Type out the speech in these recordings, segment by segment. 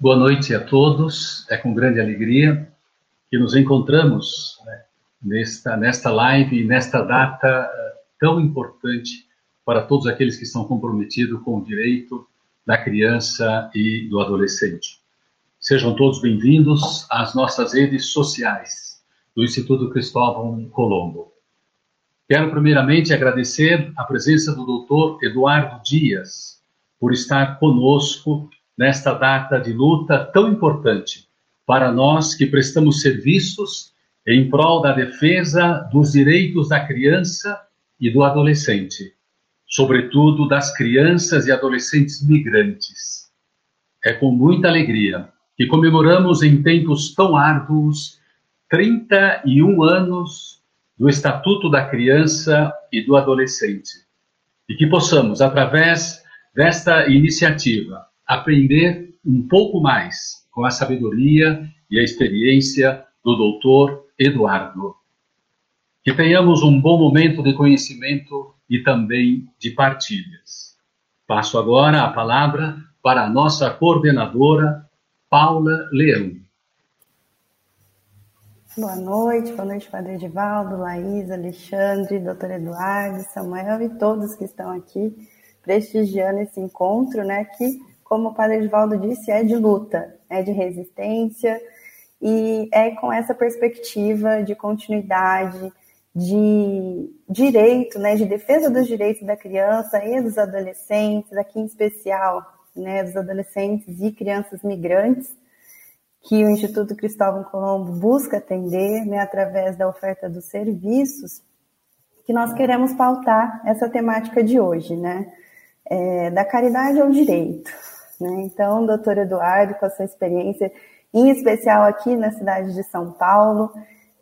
Boa noite a todos. É com grande alegria que nos encontramos né, nesta, nesta live, nesta data eh, tão importante para todos aqueles que estão comprometidos com o direito da criança e do adolescente. Sejam todos bem-vindos às nossas redes sociais do Instituto Cristóvão Colombo. Quero primeiramente agradecer a presença do doutor Eduardo Dias por estar conosco nesta data de luta tão importante para nós que prestamos serviços em prol da defesa dos direitos da criança e do adolescente, sobretudo das crianças e adolescentes migrantes. É com muita alegria que comemoramos em tempos tão árduos 31 anos do Estatuto da Criança e do Adolescente e que possamos, através desta iniciativa, aprender um pouco mais com a sabedoria e a experiência do doutor Eduardo. Que tenhamos um bom momento de conhecimento e também de partilhas. Passo agora a palavra para a nossa coordenadora, Paula Leão. Boa noite, boa noite, Padre Edivaldo, Laís, Alexandre, doutor Eduardo, Samuel e todos que estão aqui prestigiando esse encontro, né, que como o Padre Edvaldo disse, é de luta, é de resistência e é com essa perspectiva de continuidade, de direito, né, de defesa dos direitos da criança e dos adolescentes, aqui em especial, né, dos adolescentes e crianças migrantes, que o Instituto Cristóvão Colombo busca atender, né, através da oferta dos serviços, que nós queremos pautar essa temática de hoje, né, é, da caridade ao direito, né? Então, doutor Eduardo, com a sua experiência, em especial aqui na cidade de São Paulo,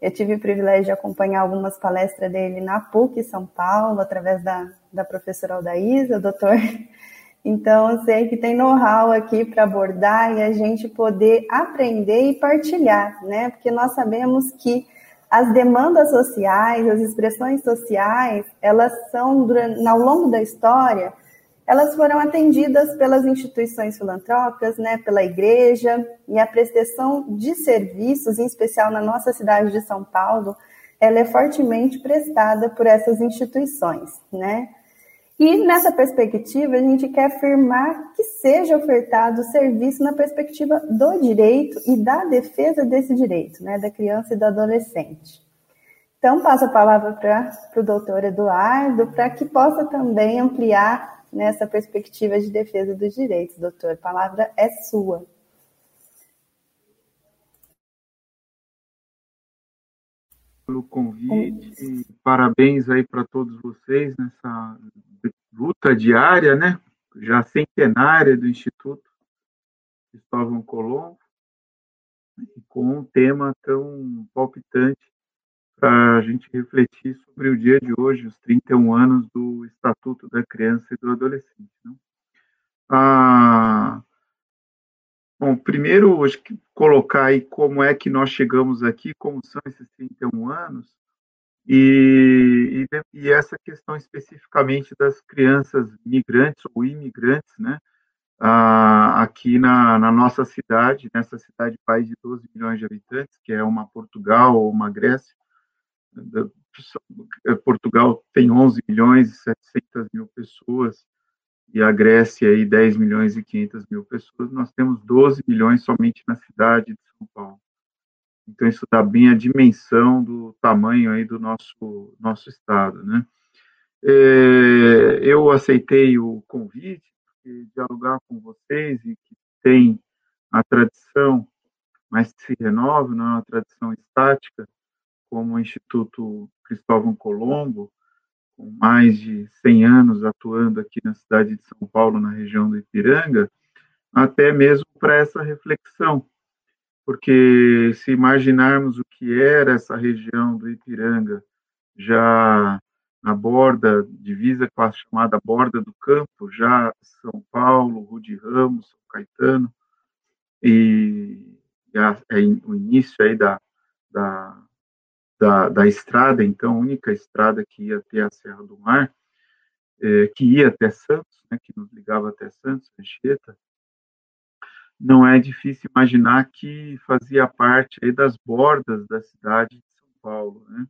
eu tive o privilégio de acompanhar algumas palestras dele na PUC São Paulo, através da, da professora Aldaísa, doutor. Então, eu sei que tem know-how aqui para abordar e a gente poder aprender e partilhar, né? Porque nós sabemos que as demandas sociais, as expressões sociais, elas são, ao longo da história, elas foram atendidas pelas instituições filantrópicas, né, pela igreja, e a prestação de serviços, em especial na nossa cidade de São Paulo, ela é fortemente prestada por essas instituições, né? E nessa perspectiva, a gente quer afirmar que seja ofertado serviço na perspectiva do direito e da defesa desse direito, né, da criança e do adolescente. Então, passo a palavra para o doutor Eduardo, para que possa também ampliar nessa perspectiva de defesa dos direitos, doutor. A palavra é sua. Pelo convite, parabéns aí para todos vocês nessa luta diária, né? Já centenária do Instituto Cristóvão Colombo, com um tema tão palpitante para a gente refletir sobre o dia de hoje, os 31 anos do Estatuto da Criança e do Adolescente. Né? Ah, bom, primeiro, que colocar aí como é que nós chegamos aqui, como são esses 31 anos, e, e, e essa questão especificamente das crianças migrantes ou imigrantes, né? Ah, aqui na, na, nossa cidade, nessa cidade país de 12 milhões de habitantes, que é uma Portugal ou uma Grécia, Portugal tem 11 milhões e 700 mil pessoas e a Grécia aí 10 milhões e 500 mil pessoas, nós temos 12 milhões somente na cidade de São Paulo. Então isso dá bem a dimensão do tamanho aí do nosso nosso estado, né? É, eu aceitei o convite de dialogar com vocês e que tem a tradição, mas se renova, não é uma tradição estática, como o Instituto Cristóvão Colombo, com mais de 100 anos atuando aqui na cidade de São Paulo, na região do Ipiranga, até mesmo para essa reflexão, porque se imaginarmos o que era essa região do Ipiranga, já na borda, divisa com a chamada borda do campo, já São Paulo, Rude Ramos, São Caetano, e, e a, é o início aí da, da da, da estrada, então, a única estrada que ia até a Serra do Mar, é, que ia até Santos, né, que nos ligava até Santos, Anchieta, não é difícil imaginar que fazia parte das bordas da cidade de São Paulo, né?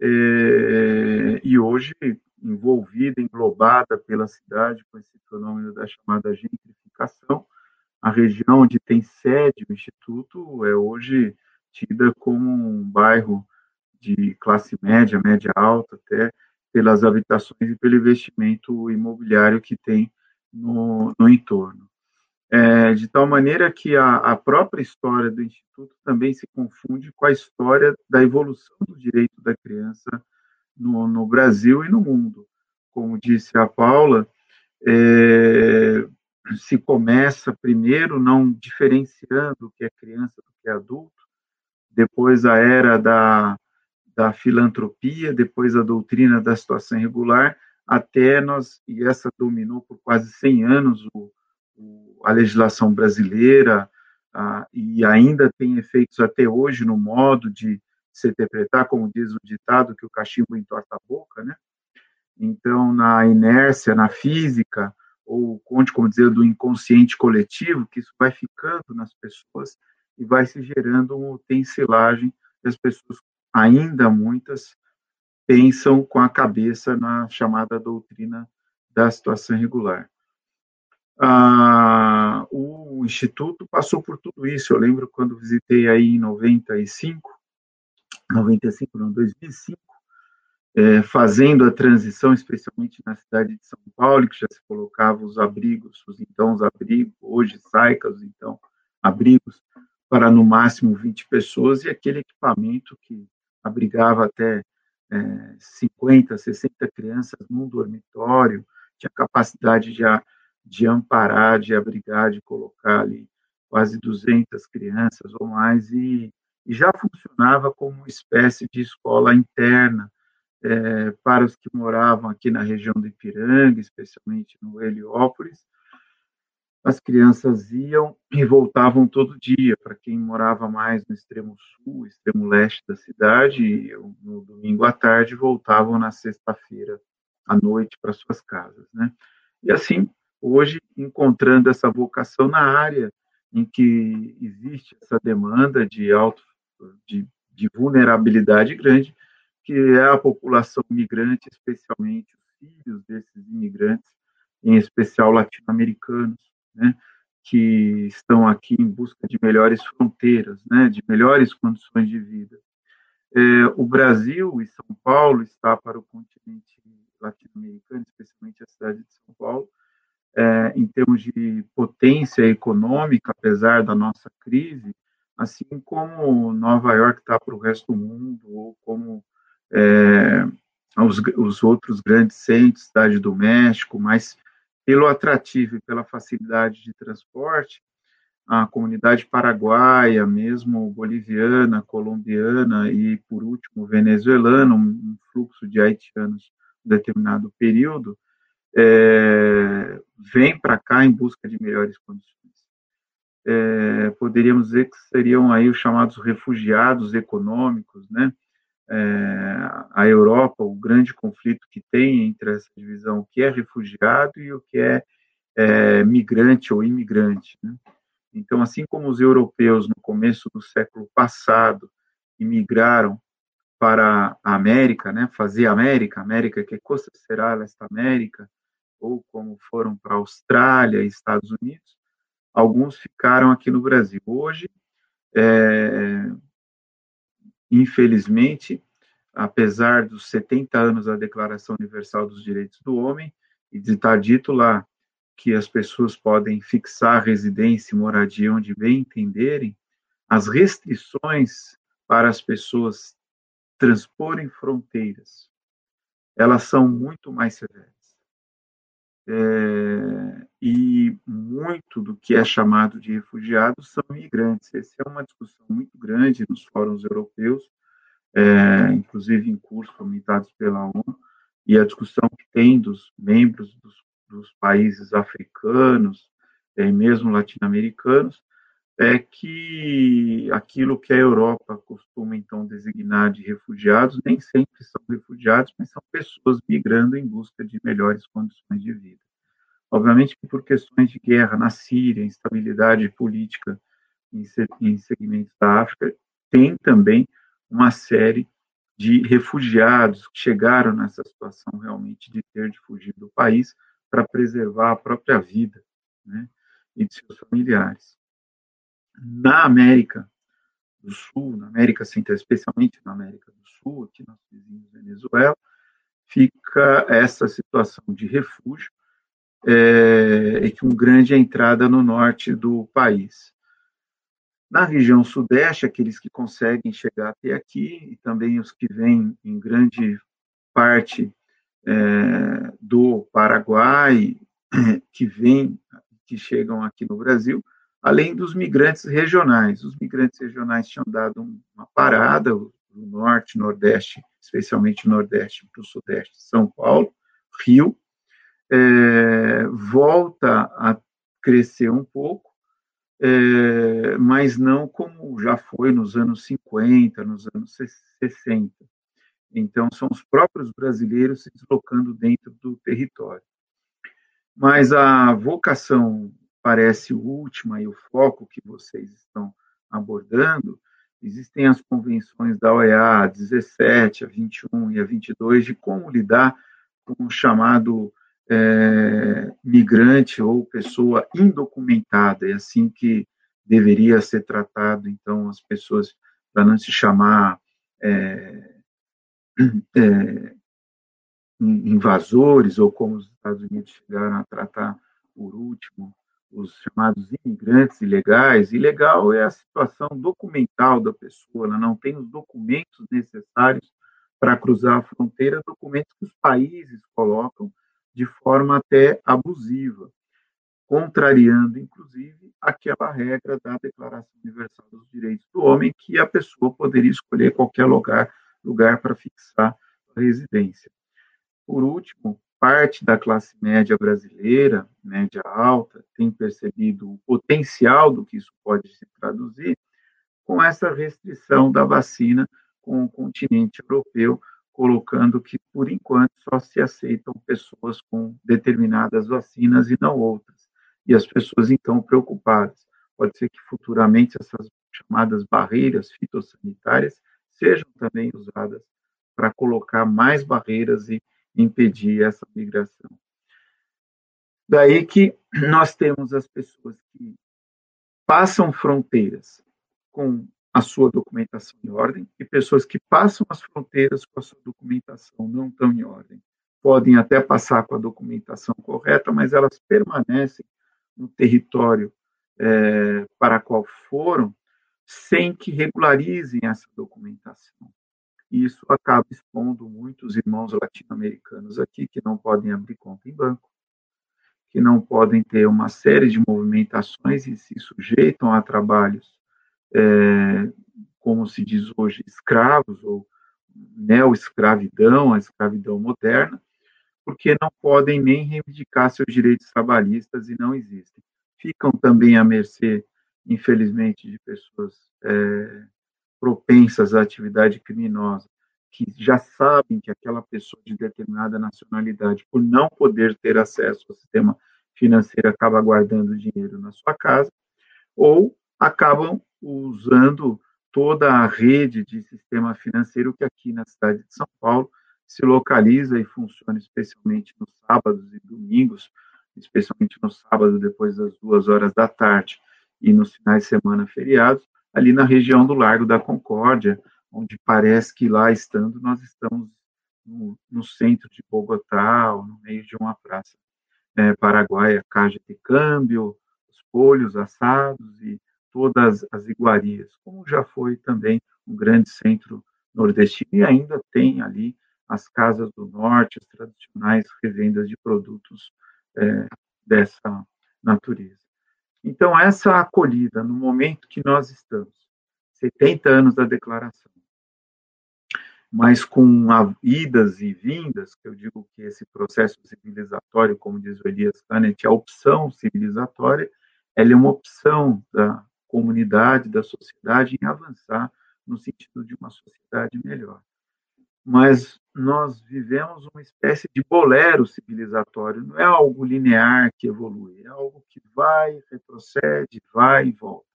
É, e hoje envolvida, englobada pela cidade com esse fenômeno da chamada gentrificação, a região onde tem sede o instituto é hoje tida como um bairro de classe média, média alta, até pelas habitações e pelo investimento imobiliário que tem no, no entorno é, de tal maneira que a, a, própria história do Instituto também se confunde com a história da evolução do direito da criança no, no Brasil e no mundo. Como disse a Paula, é, se começa primeiro não diferenciando o que é criança do que é adulto, depois a era da, da filantropia, depois a doutrina da situação irregular, até nós, e essa dominou por quase 100 anos o, a legislação brasileira ah, e ainda tem efeitos até hoje no modo de se interpretar, como diz o ditado, que o cachimbo entorta a boca, né? Então, na inércia, na física, ou conte, como dizer, do inconsciente coletivo, que isso vai ficando nas pessoas e vai se gerando uma tensilagem, e as pessoas, ainda muitas, pensam com a cabeça na chamada doutrina da situação irregular ah, o Instituto passou por tudo isso. Eu lembro quando visitei aí em 95, 95, não, 2005, é, fazendo a transição, especialmente na cidade de São Paulo, que já se colocava os abrigos, os então os abrigos, hoje saicas, então abrigos, para no máximo 20 pessoas, e aquele equipamento que abrigava até é, 50, 60 crianças num dormitório, tinha capacidade de de amparar, de abrigar, de colocar ali quase 200 crianças ou mais, e, e já funcionava como uma espécie de escola interna é, para os que moravam aqui na região do Ipiranga, especialmente no Heliópolis. As crianças iam e voltavam todo dia. Para quem morava mais no extremo sul, extremo leste da cidade, no domingo à tarde voltavam na sexta-feira à noite para suas casas, né? E assim hoje encontrando essa vocação na área em que existe essa demanda de alto de, de vulnerabilidade grande, que é a população migrante, especialmente os filhos desses imigrantes, em especial latino-americanos, né, que estão aqui em busca de melhores fronteiras, né, de melhores condições de vida. É, o Brasil e São Paulo está para o continente latino-americano, especialmente a cidade de São Paulo, é, em termos de potência econômica, apesar da nossa crise, assim como Nova York está para o resto do mundo, ou como é, os, os, outros grandes centros, cidade do México, mas pelo atrativo e pela facilidade de transporte, a comunidade paraguaia, mesmo boliviana, colombiana e, por último, venezuelana, um fluxo de haitianos em determinado período, é, vem para cá em busca de melhores condições. É, poderíamos dizer que seriam aí os chamados refugiados econômicos, né? É, a Europa, o grande conflito que tem entre essa divisão, o que é refugiado e o que é, é migrante ou imigrante. Né? Então, assim como os europeus no começo do século passado imigraram para a América, né, fazer América, América que coisa será esta América, ou como foram para a Austrália e Estados Unidos, alguns ficaram aqui no Brasil. Hoje, é, infelizmente, apesar dos 70 anos da Declaração Universal dos Direitos do Homem, e de estar dito lá que as pessoas podem fixar residência e moradia onde bem entenderem, as restrições para as pessoas transporem fronteiras, elas são muito mais severas. É, e muito do que é chamado de refugiados são imigrantes. Essa é uma discussão muito grande nos fóruns europeus, é, inclusive em cursos comentados pela ONU, e a discussão que tem dos membros dos, dos países africanos, é, mesmo latino-americanos, é que aquilo que a Europa costuma então designar de refugiados nem sempre são refugiados, mas são pessoas migrando em busca de melhores condições de vida. Obviamente que por questões de guerra na Síria, instabilidade política em segmentos da África, tem também uma série de refugiados que chegaram nessa situação realmente de ter de fugir do país para preservar a própria vida né, e de seus familiares. Na América do Sul, na América Central, especialmente na América do Sul, aqui vizinho Venezuela, fica essa situação de refúgio é, e com grande entrada no norte do país. Na região sudeste, aqueles que conseguem chegar até aqui, e também os que vêm em grande parte é, do Paraguai, que vêm, que chegam aqui no Brasil, além dos migrantes regionais. Os migrantes regionais tinham dado uma parada no norte, nordeste, especialmente nordeste para o sudeste, São Paulo, Rio, é, volta a crescer um pouco, é, mas não como já foi nos anos 50, nos anos 60. Então, são os próprios brasileiros se deslocando dentro do território. Mas a vocação parece última e o foco que vocês estão abordando, existem as convenções da OEA a 17, a 21 e a 22 de como lidar com o chamado é, migrante ou pessoa indocumentada, é assim que deveria ser tratado, então, as pessoas, para não se chamar é, é, invasores, ou como os Estados Unidos chegaram a tratar por último, os chamados imigrantes ilegais. Ilegal é a situação documental da pessoa, ela não tem os documentos necessários para cruzar a fronteira, documentos que os países colocam de forma até abusiva, contrariando, inclusive, aquela regra da Declaração Universal dos Direitos do Homem, que a pessoa poderia escolher qualquer lugar, lugar para fixar a residência. Por último, parte da classe média brasileira, média alta, tem percebido o potencial do que isso pode se traduzir com essa restrição da vacina com o continente europeu, colocando que, por enquanto, só se aceitam pessoas com determinadas vacinas e não outras. E as pessoas, então, preocupadas. Pode ser que futuramente essas chamadas barreiras fitossanitárias sejam também usadas para colocar mais barreiras e impedir essa migração. Daí que nós temos as pessoas que passam fronteiras com a sua documentação em ordem e pessoas que passam as fronteiras com a sua documentação não tão em ordem. Podem até passar com a documentação correta, mas elas permanecem no território é, para qual foram sem que regularizem essa documentação. E isso acaba expondo muitos irmãos latino-americanos aqui que não podem abrir conta em banco, que não podem ter uma série de movimentações e se sujeitam a trabalhos é, como se diz hoje, escravos, ou neo-escravidão, a escravidão moderna, porque não podem nem reivindicar seus direitos trabalhistas e não existem. Ficam também à mercê, infelizmente, de pessoas é, propensas à atividade criminosa, que já sabem que aquela pessoa de determinada nacionalidade, por não poder ter acesso ao sistema financeiro, acaba guardando dinheiro na sua casa, ou acabam usando toda a rede de sistema financeiro que aqui na cidade de São Paulo se localiza e funciona especialmente nos sábados e domingos, especialmente no sábado depois das duas horas da tarde e nos finais de semana feriados, ali na região do Largo da Concórdia, onde parece que lá estando nós estamos no, no centro de Bogotá, ou no meio de uma praça é, paraguaia, caixa de câmbio, os polhos assados e todas as iguarias, como já foi também um grande centro nordestino e ainda tem ali as casas do norte, as tradicionais revendas de produtos é, dessa natureza. Então, essa acolhida, no momento que nós estamos, 70 anos da declaração, mas com idas e vindas, que eu digo que esse processo civilizatório, como diz o Elias Canet, a opção civilizatória, ela é uma opção da comunidade, da sociedade, em avançar no sentido de uma sociedade melhor. Mas nós vivemos uma espécie de bolero civilizatório, não é algo linear que evolui, é algo que vai, retrocede, vai e volta.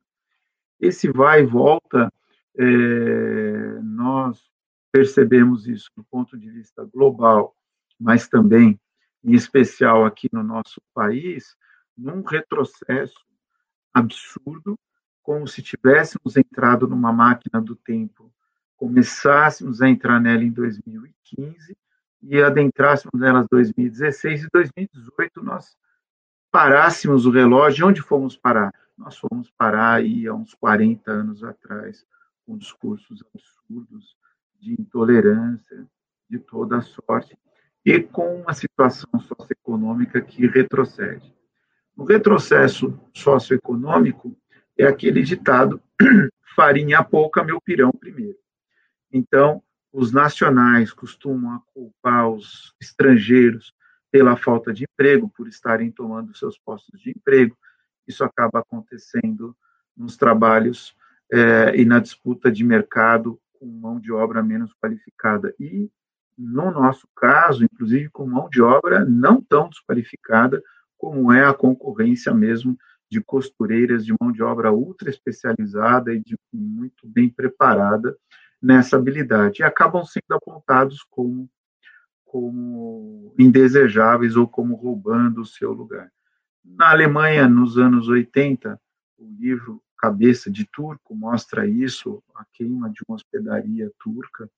Esse vai e volta, é, nós percebemos isso do ponto de vista global, mas também, em especial aqui no nosso país, num retrocesso absurdo, como se tivéssemos entrado numa máquina do tempo começássemos a entrar nela em 2015 e adentrássemos nela em 2016 e 2018 nós parássemos o relógio. Onde fomos parar? Nós fomos parar aí há uns 40 anos atrás, com discursos absurdos de intolerância de toda sorte e com uma situação socioeconômica que retrocede. O retrocesso socioeconômico é aquele ditado farinha pouca, meu pirão primeiro. Então, os nacionais costumam culpar os estrangeiros pela falta de emprego, por estarem tomando seus postos de emprego. Isso acaba acontecendo nos trabalhos é, e na disputa de mercado com mão de obra menos qualificada. E, no nosso caso, inclusive com mão de obra não tão desqualificada, como é a concorrência mesmo de costureiras de mão de obra ultra especializada e de, muito bem preparada nessa habilidade e acabam sendo apontados como, como indesejáveis ou como roubando o seu lugar. Na Alemanha, nos anos 80, o livro Cabeça de Turco mostra isso, a queima de uma hospedaria turca.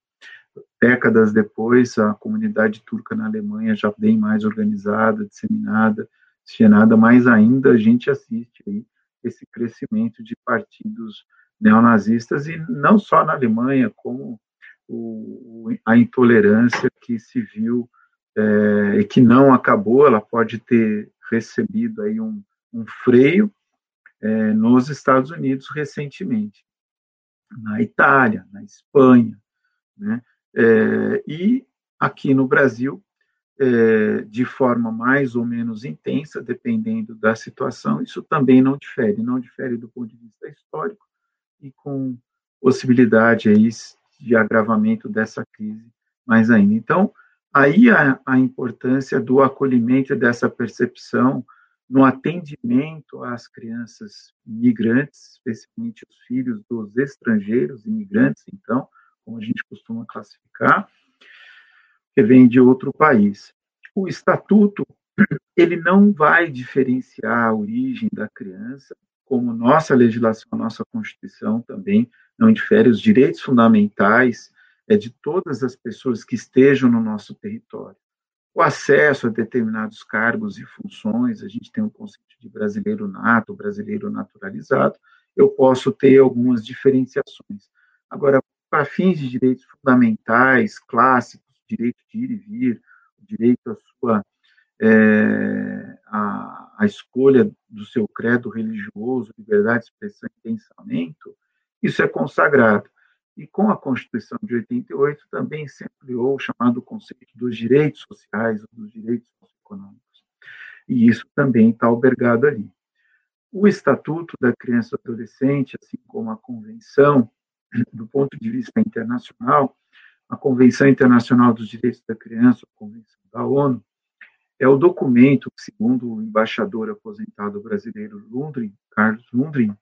Décadas depois, a comunidade turca na Alemanha já bem mais organizada, disseminada, disseminada, mas ainda a gente assiste aí esse crescimento de partidos neonazistas e não só na Alemanha, como o, a intolerância que se viu é, e que não acabou, ela pode ter recebido aí um, um freio é, nos Estados Unidos recentemente, na Itália, na Espanha, né? É, e aqui no Brasil, é, de forma mais ou menos intensa, dependendo da situação, isso também não difere, não difere do ponto de vista histórico, e com possibilidade aí de agravamento dessa crise mais ainda. Então, aí a, a importância do acolhimento dessa percepção no atendimento às crianças migrantes, especialmente os filhos dos estrangeiros imigrantes, então, como a gente costuma classificar, que vem de outro país. O estatuto ele não vai diferenciar a origem da criança como nossa legislação, nossa Constituição também não difere, os direitos fundamentais é de todas as pessoas que estejam no nosso território. O acesso a determinados cargos e funções, a gente tem o um conceito de brasileiro nato, brasileiro naturalizado, eu posso ter algumas diferenciações. Agora, para fins de direitos fundamentais, clássicos, direito de ir e vir, direito à sua é, a, a, escolha do seu credo religioso, liberdade de expressão e pensamento, isso é consagrado. E com a Constituição de 88 também se ampliou o chamado conceito dos direitos sociais, dos direitos econômicos. E isso também está albergado ali. O Estatuto da Criança e Adolescente, assim como a Convenção, do ponto de vista internacional, a Convenção Internacional dos Direitos da Criança, a Convenção da ONU, é o documento segundo o embaixador aposentado brasileiro Lundgren, Carlos Lundgren,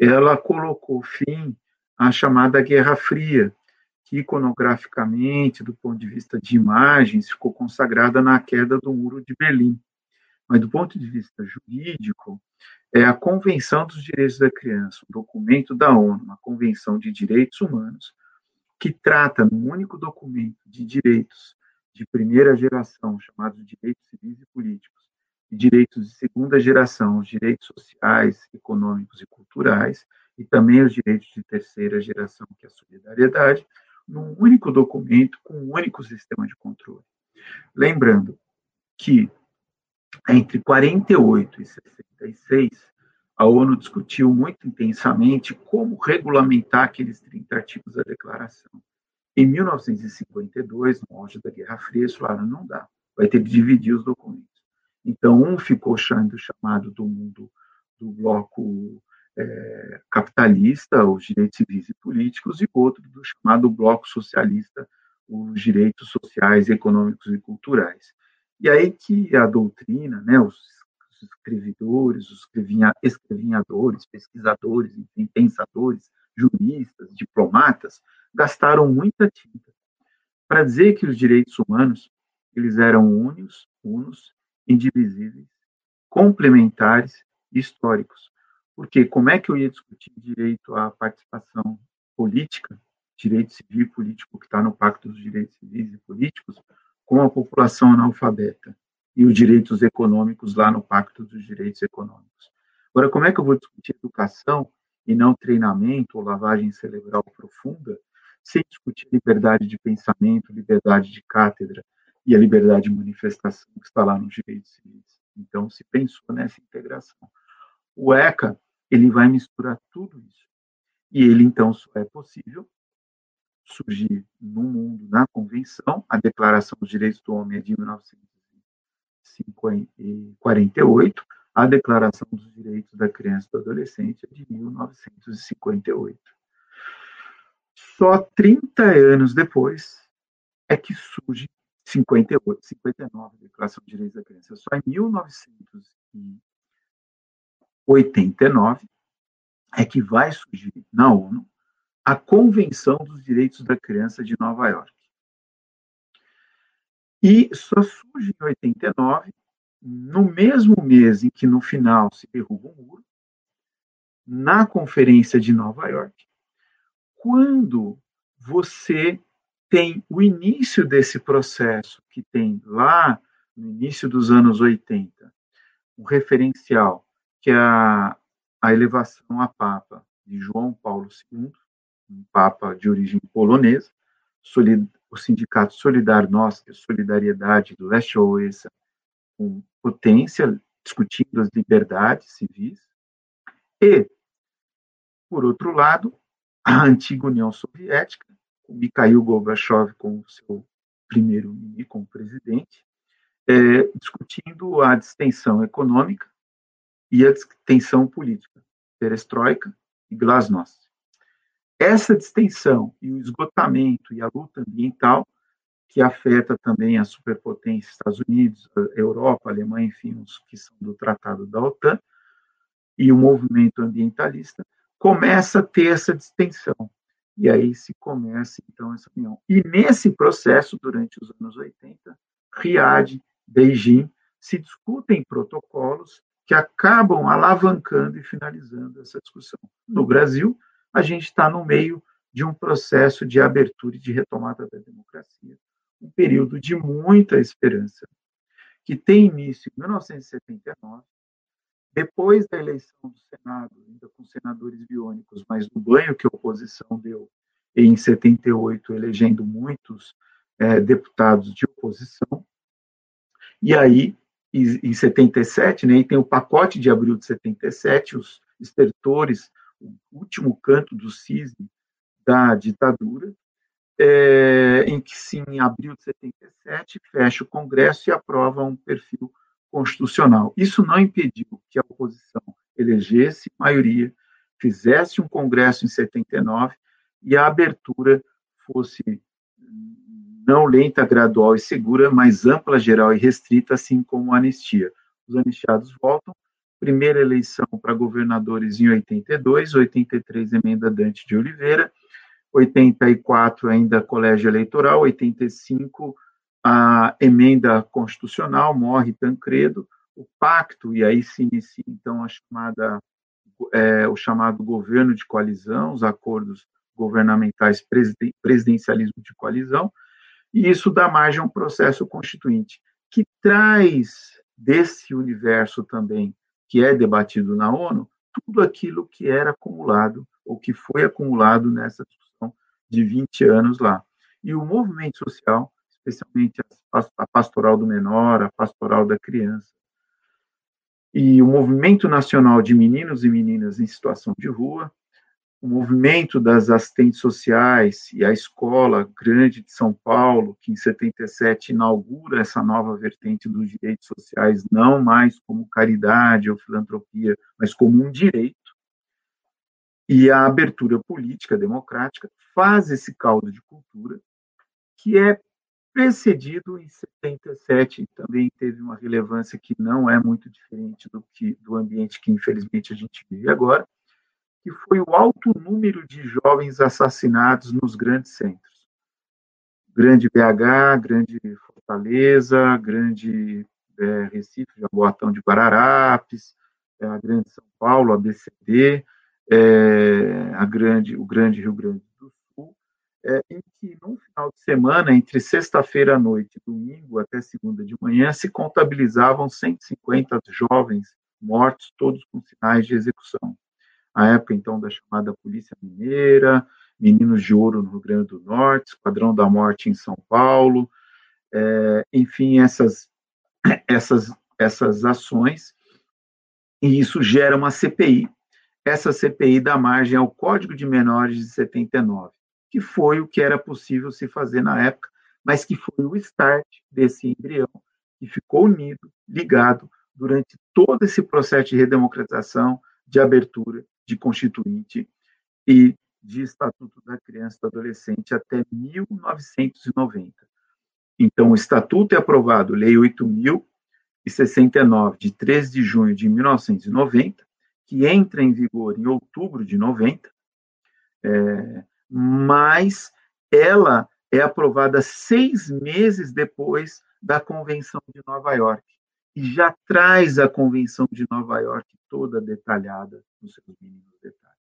ela colocou fim à chamada Guerra Fria, que iconograficamente, do ponto de vista de imagens, ficou consagrada na queda do Muro de Berlim. Mas do ponto de vista jurídico, é a Convenção dos Direitos da Criança, um documento da ONU, uma Convenção de Direitos Humanos, que trata num único documento de direitos de primeira geração, chamados direitos civis e políticos, e direitos de segunda geração, os direitos sociais, econômicos e culturais, e também os direitos de terceira geração, que é a solidariedade, num único documento com um único sistema de controle. Lembrando que entre 48 e 66, a ONU discutiu muito intensamente como regulamentar aqueles 30 artigos da declaração. Em 1952, no auge da Guerra Fria, eles falaram, não dá, vai ter que dividir os documentos. Então, um ficou sendo chamado do mundo do bloco é, capitalista, os direitos civis e políticos, e outro do chamado bloco socialista, os direitos sociais, econômicos e culturais. E aí que a doutrina, né, os, escrevedores, os escrevinhadores, pesquisadores, enfim, pensadores, juristas, diplomatas, gastaram muita tinta para dizer que os direitos humanos eles eram únicos, unos, indivisíveis, complementares e históricos. Porque como é que eu ia discutir direito à participação política, direito civil e político que está no Pacto dos Direitos Civis e Políticos, com a população analfabeta e os direitos econômicos lá no Pacto dos Direitos Econômicos. Agora, como é que eu vou discutir educação e não treinamento ou lavagem cerebral profunda, sem discutir liberdade de pensamento, liberdade de cátedra e a liberdade de manifestação que está lá nos direitos civis? Então, se pensou nessa integração. O ECA, ele vai misturar tudo isso. E ele, então, só é possível surgir no mundo, na Convenção, a Declaração dos Direitos do Homem é de 1948, a Declaração dos Direitos da Criança e do Adolescente é de 1958. Só 30 anos depois é que surge 58, 59, a Declaração dos Direitos da Criança. Só em 1989 é que vai surgir na ONU a Convenção dos Direitos da Criança de Nova York. E só surge em 89, no mesmo mês em que no final se derruba o muro, na Conferência de Nova York, quando você tem o início desse processo que tem lá no início dos anos 80, um referencial que é a, a elevação a Papa de João Paulo II, um papa de origem polonesa, o sindicato Solidário Nossa, Solidariedade do Leste Oeste, com potência, discutindo as liberdades civis, e, por outro lado, a antiga União Soviética, com Mikhail Gorbachev como seu primeiro ministro, como presidente, é, discutindo a distensão econômica e a distensão política, perestroika e glasnost. Essa distensão e o esgotamento e a luta ambiental, que afeta também a superpotência Estados Unidos, Europa, Alemanha, enfim, os que são do Tratado da OTAN, e o movimento ambientalista, começa a ter essa distensão. E aí se começa, então, essa união. E nesse processo, durante os anos 80, Riad, Beijing, se discutem protocolos que acabam alavancando e finalizando essa discussão. No Brasil, a gente está no meio de um processo de abertura e de retomada da democracia, um período de muita esperança, que tem início em 1979, depois da eleição do Senado, ainda com senadores biônicos, mas do banho que a oposição deu em 78, elegendo muitos é, deputados de oposição. E aí, em 77, né, tem o pacote de abril de 77, os estertores o último canto do cisne da ditadura, é, em que, sim, em abril de 77, fecha o Congresso e aprova um perfil constitucional. Isso não impediu que a oposição elegesse maioria, fizesse um Congresso em 79 e a abertura fosse não lenta, gradual e segura, mas ampla, geral e restrita, assim como a anistia. Os anistiados voltam, primeira eleição para governadores em 82, 83 emenda Dante de Oliveira, 84 ainda colégio eleitoral, 85 a emenda constitucional, morre Tancredo, o pacto, e aí se inicia então a chamada, é, o chamado governo de coalizão, os acordos governamentais presidencialismo de coalizão, e isso dá margem a um processo constituinte, que traz desse universo também que é debatido na ONU, tudo aquilo que era acumulado, ou que foi acumulado nessa discussão de 20 anos lá. E o movimento social, especialmente a pastoral do menor, a pastoral da criança, e o movimento nacional de meninos e meninas em situação de rua, o movimento das assistentes sociais e a escola grande de São Paulo, que em 77 inaugura essa nova vertente dos direitos sociais, não mais como caridade ou filantropia, mas como um direito, e a abertura política democrática faz esse caldo de cultura que é precedido em 77 também teve uma relevância que não é muito diferente do que do ambiente que infelizmente a gente vive agora, que foi o alto número de jovens assassinados nos grandes centros. Grande BH, grande Fortaleza, grande é, Recife, Jaboatão de Guararapes, é, a grande São Paulo, a BCD, é, a grande, o grande Rio Grande é, em que, num final de semana, entre sexta-feira à noite e domingo até segunda de manhã, se contabilizavam 150 jovens mortos, todos com sinais de execução. A época, então, da chamada Polícia Mineira, Meninos de Ouro no Rio Grande do Norte, Esquadrão da Morte em São Paulo, é, enfim, essas, essas, essas ações, e isso gera uma CPI. Essa CPI dá margem ao Código de Menores de 79 que foi o que era possível se fazer na época, mas que foi o start desse embrião, que ficou unido, ligado, durante todo esse processo de redemocratização, de abertura, de constituinte e de Estatuto da Criança e do Adolescente até 1990. Então, o Estatuto é aprovado, Lei 8.069, de 13 de junho de 1990, que entra em vigor em outubro de 90, é, mas ela é aprovada seis meses depois da Convenção de Nova York e já traz a Convenção de Nova York toda detalhada nos seus mínimos detalhes.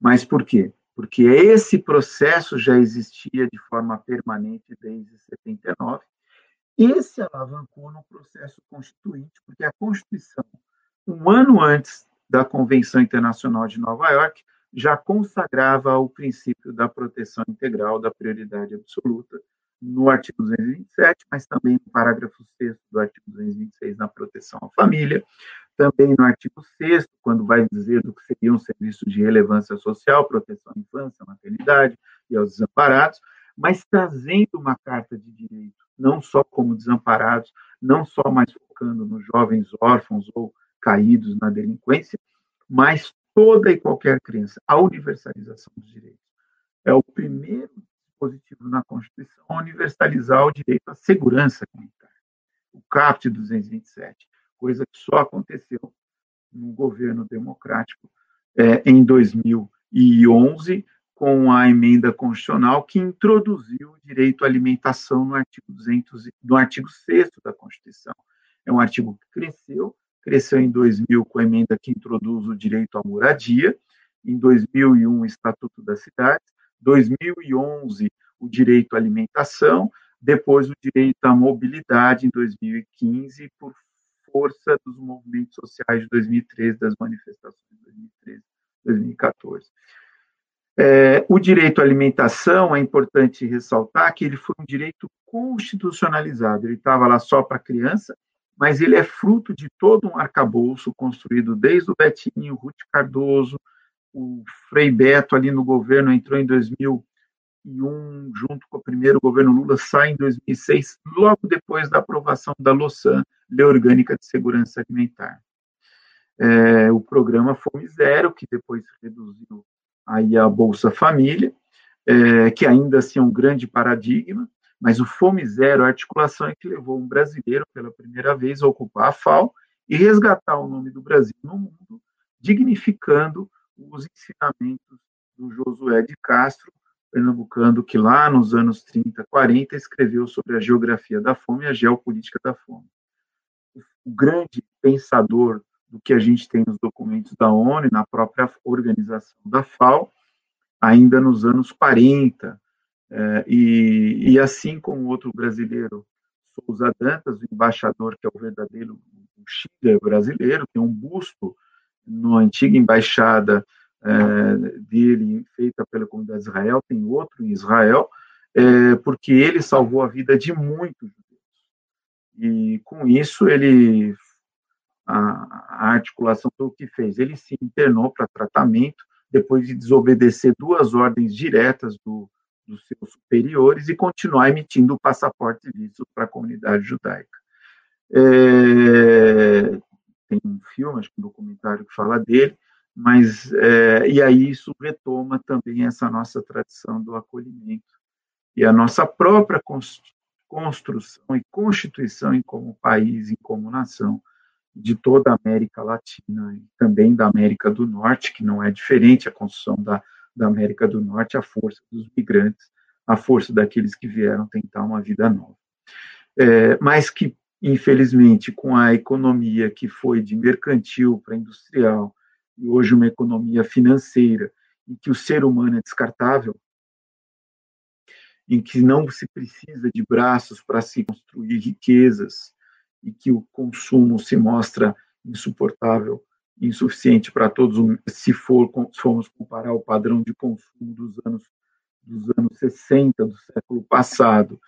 Mas por quê? Porque esse processo já existia de forma permanente desde 79 e se alavancou no processo constituinte, porque a Constituição, um ano antes da Convenção Internacional de Nova York, já consagrava o princípio da proteção integral, da prioridade absoluta, no artigo 227, mas também no parágrafo 6 do artigo 226, na proteção à família, também no artigo 6 quando vai dizer do que seriam serviços de relevância social, proteção à infância, maternidade e aos desamparados, mas trazendo uma carta de direito, não só como desamparados, não só mais focando nos jovens órfãos ou caídos na delinquência, mas toda e qualquer criança, a universalização dos direitos. É o primeiro dispositivo na Constituição a universalizar o direito à segurança comunitária, o CAPT 227, coisa que só aconteceu no governo democrático é, em 2011, com a emenda constitucional que introduziu o direito à alimentação no artigo, 200, no artigo 6 da Constituição. É um artigo que cresceu, cresceu em 2000 com a emenda que introduz o direito à moradia, em 2001 o Estatuto das Cidades, 2011 o direito à alimentação, depois o direito à mobilidade em 2015 por força dos movimentos sociais de 2013, das manifestações de 2013, 2014. É, o direito à alimentação, é importante ressaltar que ele foi um direito constitucionalizado, ele estava lá só para criança, mas ele é fruto de todo um arcabouço construído desde o Betinho, Ruth Cardoso, o Frei Beto ali no governo entrou em 2001, junto com o primeiro governo Lula, sai em 2006, logo depois da aprovação da LOSAN, Lei Orgânica de Segurança Alimentar. É, o programa Fome Zero, que depois reduziu aí a Bolsa Família, é, que ainda assim é um grande paradigma, mas o Fome Zero, a articulação é que levou um brasileiro pela primeira vez a ocupar a FAO e resgatar o nome do Brasil no mundo, dignificando os ensinamentos do Josué de Castro, pernambucano, que lá nos anos 30, 40 escreveu sobre a geografia da fome e a geopolítica da fome. O grande pensador do que a gente tem nos documentos da ONU, na própria organização da FAO, ainda nos anos 40, é, e, e, assim como outro brasileiro, Souza Dantas, o embaixador que é o verdadeiro o Chile brasileiro, tem um busto na antiga embaixada é, dele, feita pela comunidade de Israel, tem outro em Israel, é, porque ele salvou a vida de muitos. E com isso ele a, a articulação foi o que fez. Ele se internou para tratamento depois de desobedecer duas ordens diretas do dos seus superiores e continuar emitindo o passaporte visto para a comunidade judaica. É, tem um filme, acho que um documentário que fala dele, mas é, e aí isso retoma também essa nossa tradição do acolhimento e a nossa própria construção e constituição em como país, e como nação, de toda a América Latina e também da América do Norte, que não é diferente a construção da, da América do Norte, a força dos migrantes, a força daqueles que vieram tentar uma vida nova. É, mas que, infelizmente, com a economia que foi de mercantil para industrial, e hoje uma economia financeira, em que o ser humano é descartável, em que não se precisa de braços para se construir riquezas, e que o consumo se mostra insuportável, insuficiente para todos, se, for, se formos comparar o padrão de consumo dos anos, dos anos 60 do século passado,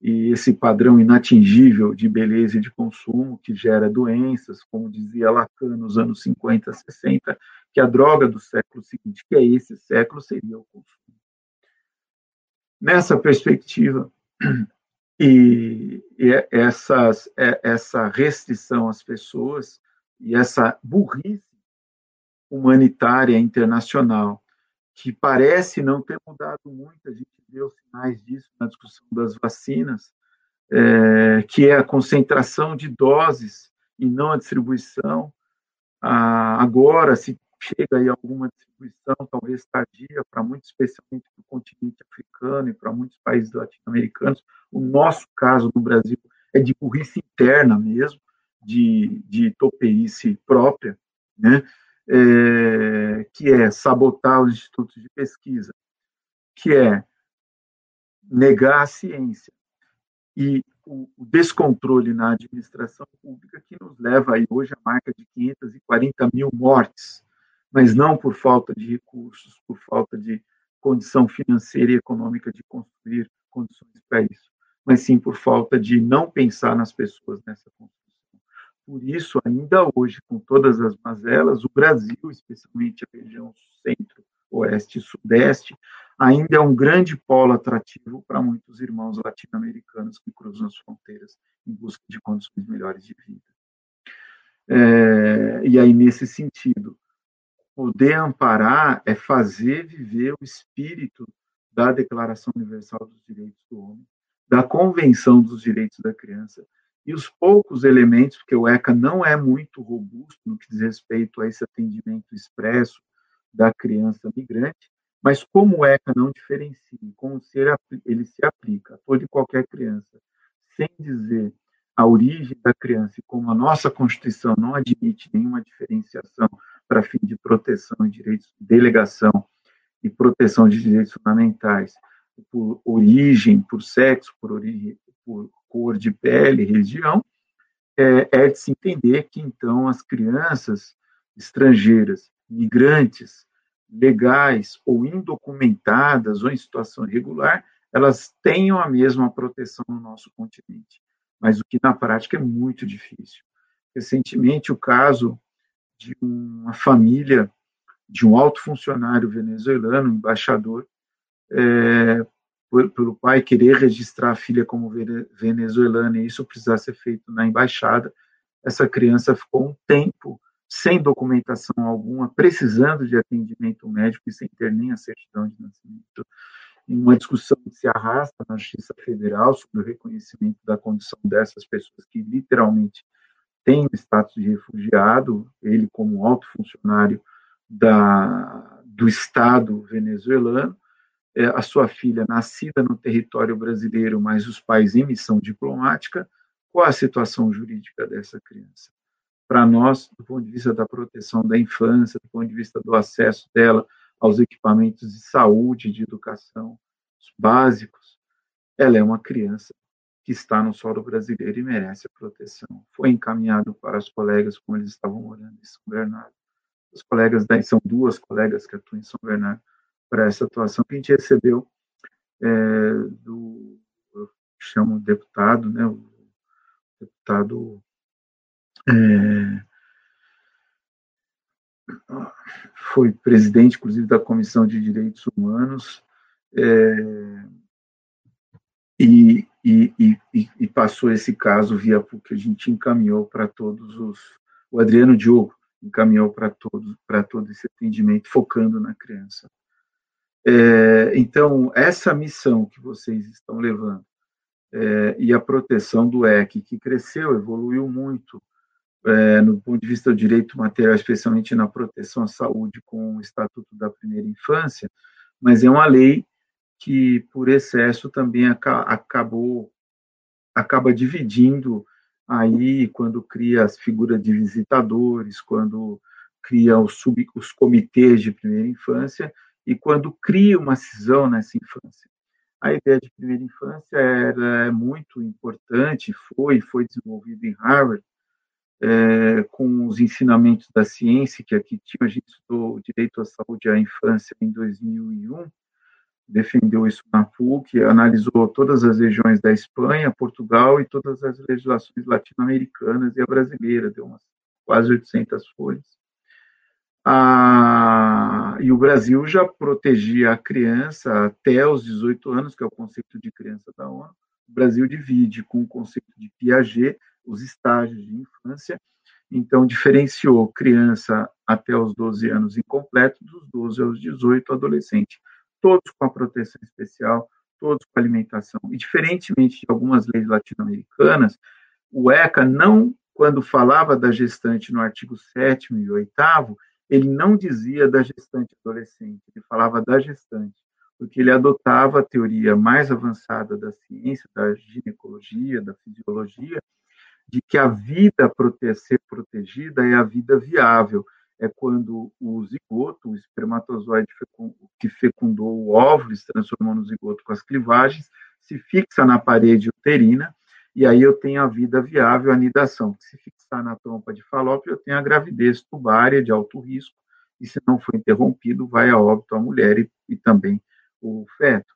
e esse padrão inatingível de beleza e de consumo que gera doenças, como dizia Lacan nos anos 50, 60, que a droga do século seguinte, que é esse século, seria o consumo. Nessa perspectiva, e, e essas, é, essa restrição às pessoas e essa burrice humanitária internacional, que parece não ter mudado muito, a gente vê os sinais disso na discussão das vacinas, é, que é a concentração de doses e não a distribuição. Ah, agora, se chega aí alguma distribuição, talvez tardia, para muito especialmente para o continente africano e para muitos países latino-americanos. O nosso caso no Brasil é de burrice interna mesmo, de, de toperice própria, né? É, que é sabotar os institutos de pesquisa, que é negar a ciência e o, o descontrole na administração pública que nos leva aí hoje à marca de 540 mil mortes mas não por falta de recursos, por falta de condição financeira e econômica de construir condições para isso, mas sim por falta de não pensar nas pessoas nessa construção. Por isso, ainda hoje, com todas as mazelas, o Brasil, especialmente a região centro, oeste e sudeste, ainda é um grande polo atrativo para muitos irmãos latino-americanos que cruzam as fronteiras em busca de condições melhores de vida. É, e aí, nesse sentido, Poder amparar é fazer viver o espírito da Declaração Universal dos Direitos do Homem, da Convenção dos Direitos da Criança, e os poucos elementos, porque o ECA não é muito robusto no que diz respeito a esse atendimento expresso da criança migrante, mas como o ECA não diferencia, como ele se aplica a toda e qualquer criança, sem dizer a origem da criança, e como a nossa Constituição não admite nenhuma diferenciação para fim de proteção e direitos de delegação e proteção de direitos fundamentais por origem, por sexo, por origem, por cor de pele, religião, é, é de se entender que então as crianças estrangeiras, migrantes, legais ou indocumentadas ou em situação irregular, elas tenham a mesma proteção no nosso continente. Mas o que na prática é muito difícil. Recentemente, o caso de uma família de um alto funcionário venezuelano, embaixador, é, por, pelo pai querer registrar a filha como venezuelana e isso precisar ser feito na embaixada, essa criança ficou um tempo sem documentação alguma, precisando de atendimento médico e sem ter nem a certidão de nascimento. Em uma discussão que se arrasta na Justiça Federal sobre o reconhecimento da condição dessas pessoas que literalmente tem o status de refugiado, ele como alto funcionário da, do Estado venezuelano, é, a sua filha nascida no território brasileiro, mas os pais em missão diplomática, qual a situação jurídica dessa criança? Para nós, do ponto de vista da proteção da infância, do ponto de vista do acesso dela aos equipamentos de saúde, de educação básicos, ela é uma criança que está no solo brasileiro e merece a proteção. Foi encaminhado para os colegas como eles estavam morando em São Bernardo. Os colegas são duas colegas que atuam em São Bernardo para essa atuação que a gente recebeu é, do eu chamo deputado, né, o deputado é, foi presidente, inclusive, da Comissão de Direitos Humanos, é, e, e, e, e, passou esse caso via PUC, a gente encaminhou para todos os. O Adriano Diogo encaminhou para todos para todo esse atendimento, focando na criança. É, então, essa missão que vocês estão levando é, e a proteção do EC, que cresceu, evoluiu muito é, no ponto de vista do direito material, especialmente na proteção à saúde com o Estatuto da Primeira Infância, mas é uma lei que, por excesso, também acabou acaba dividindo aí quando cria as figuras de visitadores, quando cria os, sub, os comitês de primeira infância e quando cria uma cisão nessa infância. A ideia de primeira infância era muito importante, foi foi desenvolvida em Harvard é, com os ensinamentos da ciência que aqui tinha. A gente estudou direito à saúde à infância em 2001, defendeu isso na PUC, analisou todas as regiões da Espanha, Portugal e todas as legislações latino-americanas e a brasileira, deu umas quase 800 folhas. E o Brasil já protegia a criança até os 18 anos, que é o conceito de criança da ONU. O Brasil divide com o conceito de Piaget os estágios de infância, então diferenciou criança até os 12 anos incompleto, dos 12 aos 18 adolescente, todos com a proteção especial, todos com alimentação. E diferentemente de algumas leis latino-americanas, o ECA não, quando falava da gestante no artigo 7 e 8 ele não dizia da gestante adolescente, ele falava da gestante, porque ele adotava a teoria mais avançada da ciência, da ginecologia, da fisiologia, de que a vida a ser protegida é a vida viável. É quando o zigoto, o espermatozoide que fecundou o óvulo, se transformou no zigoto com as clivagens, se fixa na parede uterina e aí eu tenho a vida viável, a anidação. Se fixar na trompa de falópio, tenho a gravidez tubária de alto risco, e se não for interrompido, vai a óbito a mulher e, e também o feto.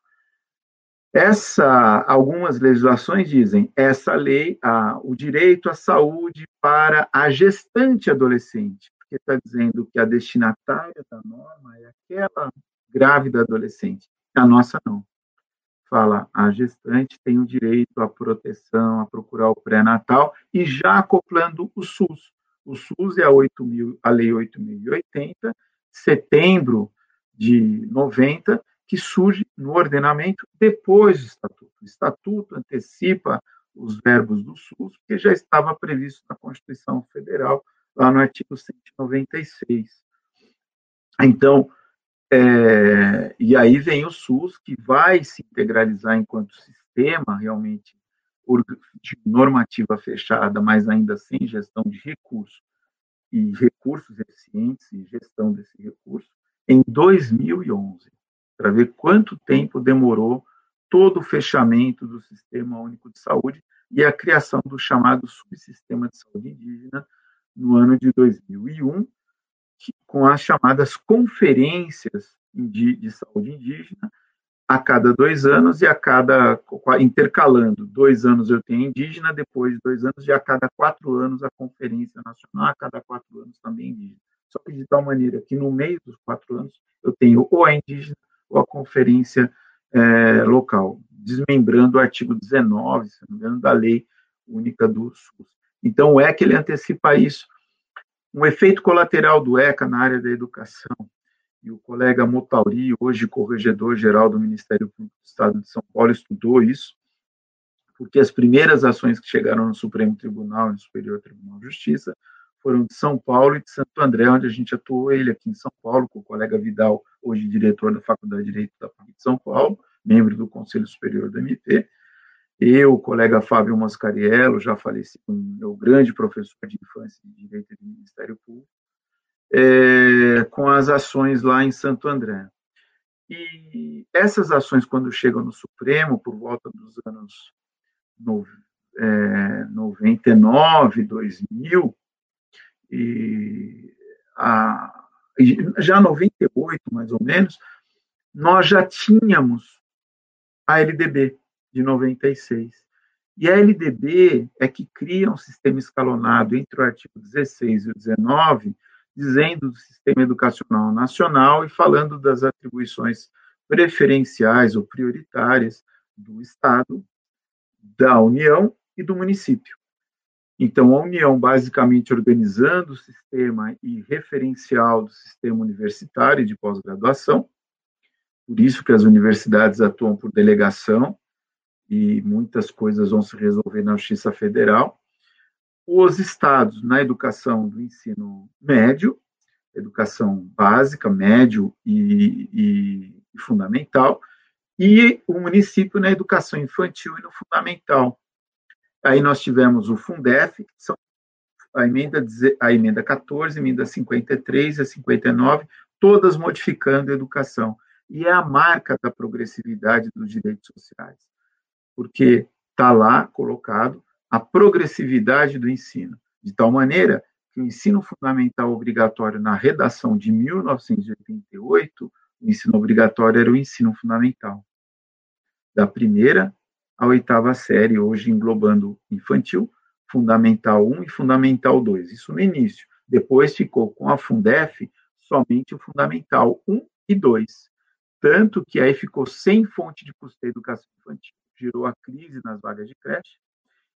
Essa, algumas legislações dizem essa lei, a, o direito à saúde para a gestante adolescente, porque está dizendo que a destinatária da norma é aquela grávida adolescente. A nossa não fala a gestante tem o direito à proteção, a procurar o pré-natal e já acoplando o SUS. O SUS é a, 8 mil, a Lei 8.080, setembro de 90, que surge no ordenamento depois do Estatuto. O Estatuto antecipa os verbos do SUS, que já estava previsto na Constituição Federal, lá no artigo 196. Então, é, e aí vem o SUS, que vai se integralizar enquanto sistema realmente de normativa fechada, mas ainda sem gestão de recursos e recursos eficientes e gestão desse recurso, em 2011, para ver quanto tempo demorou todo o fechamento do Sistema Único de Saúde e a criação do chamado Subsistema de Saúde Indígena no ano de 2001, com as chamadas conferências de, saúde indígena, a cada dois anos e a cada intercalando dois anos eu tenho indígena, depois de dois anos e a cada quatro anos a conferência nacional, a cada quatro anos também indígena. Só que de tal maneira que no meio dos quatro anos eu tenho ou a indígena ou a conferência é, local, desmembrando o artigo 19, se não me engano, da lei única do SUS. Então é que ele antecipa isso um efeito colateral do ECA na área da educação, e o colega Motauri, hoje corregedor-geral do Ministério Público do Estado de São Paulo, estudou isso, porque as primeiras ações que chegaram no Supremo Tribunal e no Superior Tribunal de Justiça foram de São Paulo e de Santo André, onde a gente atuou, ele aqui em São Paulo, com o colega Vidal, hoje diretor da Faculdade de Direito da PUC de São Paulo, membro do Conselho Superior do MP, eu, o colega Fábio Mascariello, já falecido, meu grande professor de infância e direito do Ministério Público, é, com as ações lá em Santo André. E essas ações, quando chegam no Supremo, por volta dos anos no, é, 99, 2000, e a, já 98, mais ou menos, nós já tínhamos a LDB, de 96. E a LDB é que cria um sistema escalonado entre o artigo 16 e o 19, dizendo do sistema educacional nacional e falando das atribuições preferenciais ou prioritárias do Estado, da União e do município. Então, a União, basicamente, organizando o sistema e referencial do sistema universitário de pós-graduação, por isso que as universidades atuam por delegação e muitas coisas vão se resolver na Justiça Federal. Os estados na educação do ensino médio, educação básica, médio e, e, fundamental, e o município na educação infantil e no fundamental. Aí nós tivemos o Fundef, que são a emenda, a emenda 14, a emenda 53 e a 59, todas modificando a educação. E é a marca da progressividade dos direitos sociais, porque está lá colocado a progressividade do ensino, de tal maneira que o ensino fundamental obrigatório na redação de 1988, o ensino obrigatório era o ensino fundamental. Da primeira à oitava série, hoje englobando infantil, fundamental 1 e fundamental 2. Isso no início. Depois ficou com a Fundef somente o fundamental 1 e 2. Tanto que aí ficou sem fonte de custeio educação infantil, gerou a crise nas vagas de creche,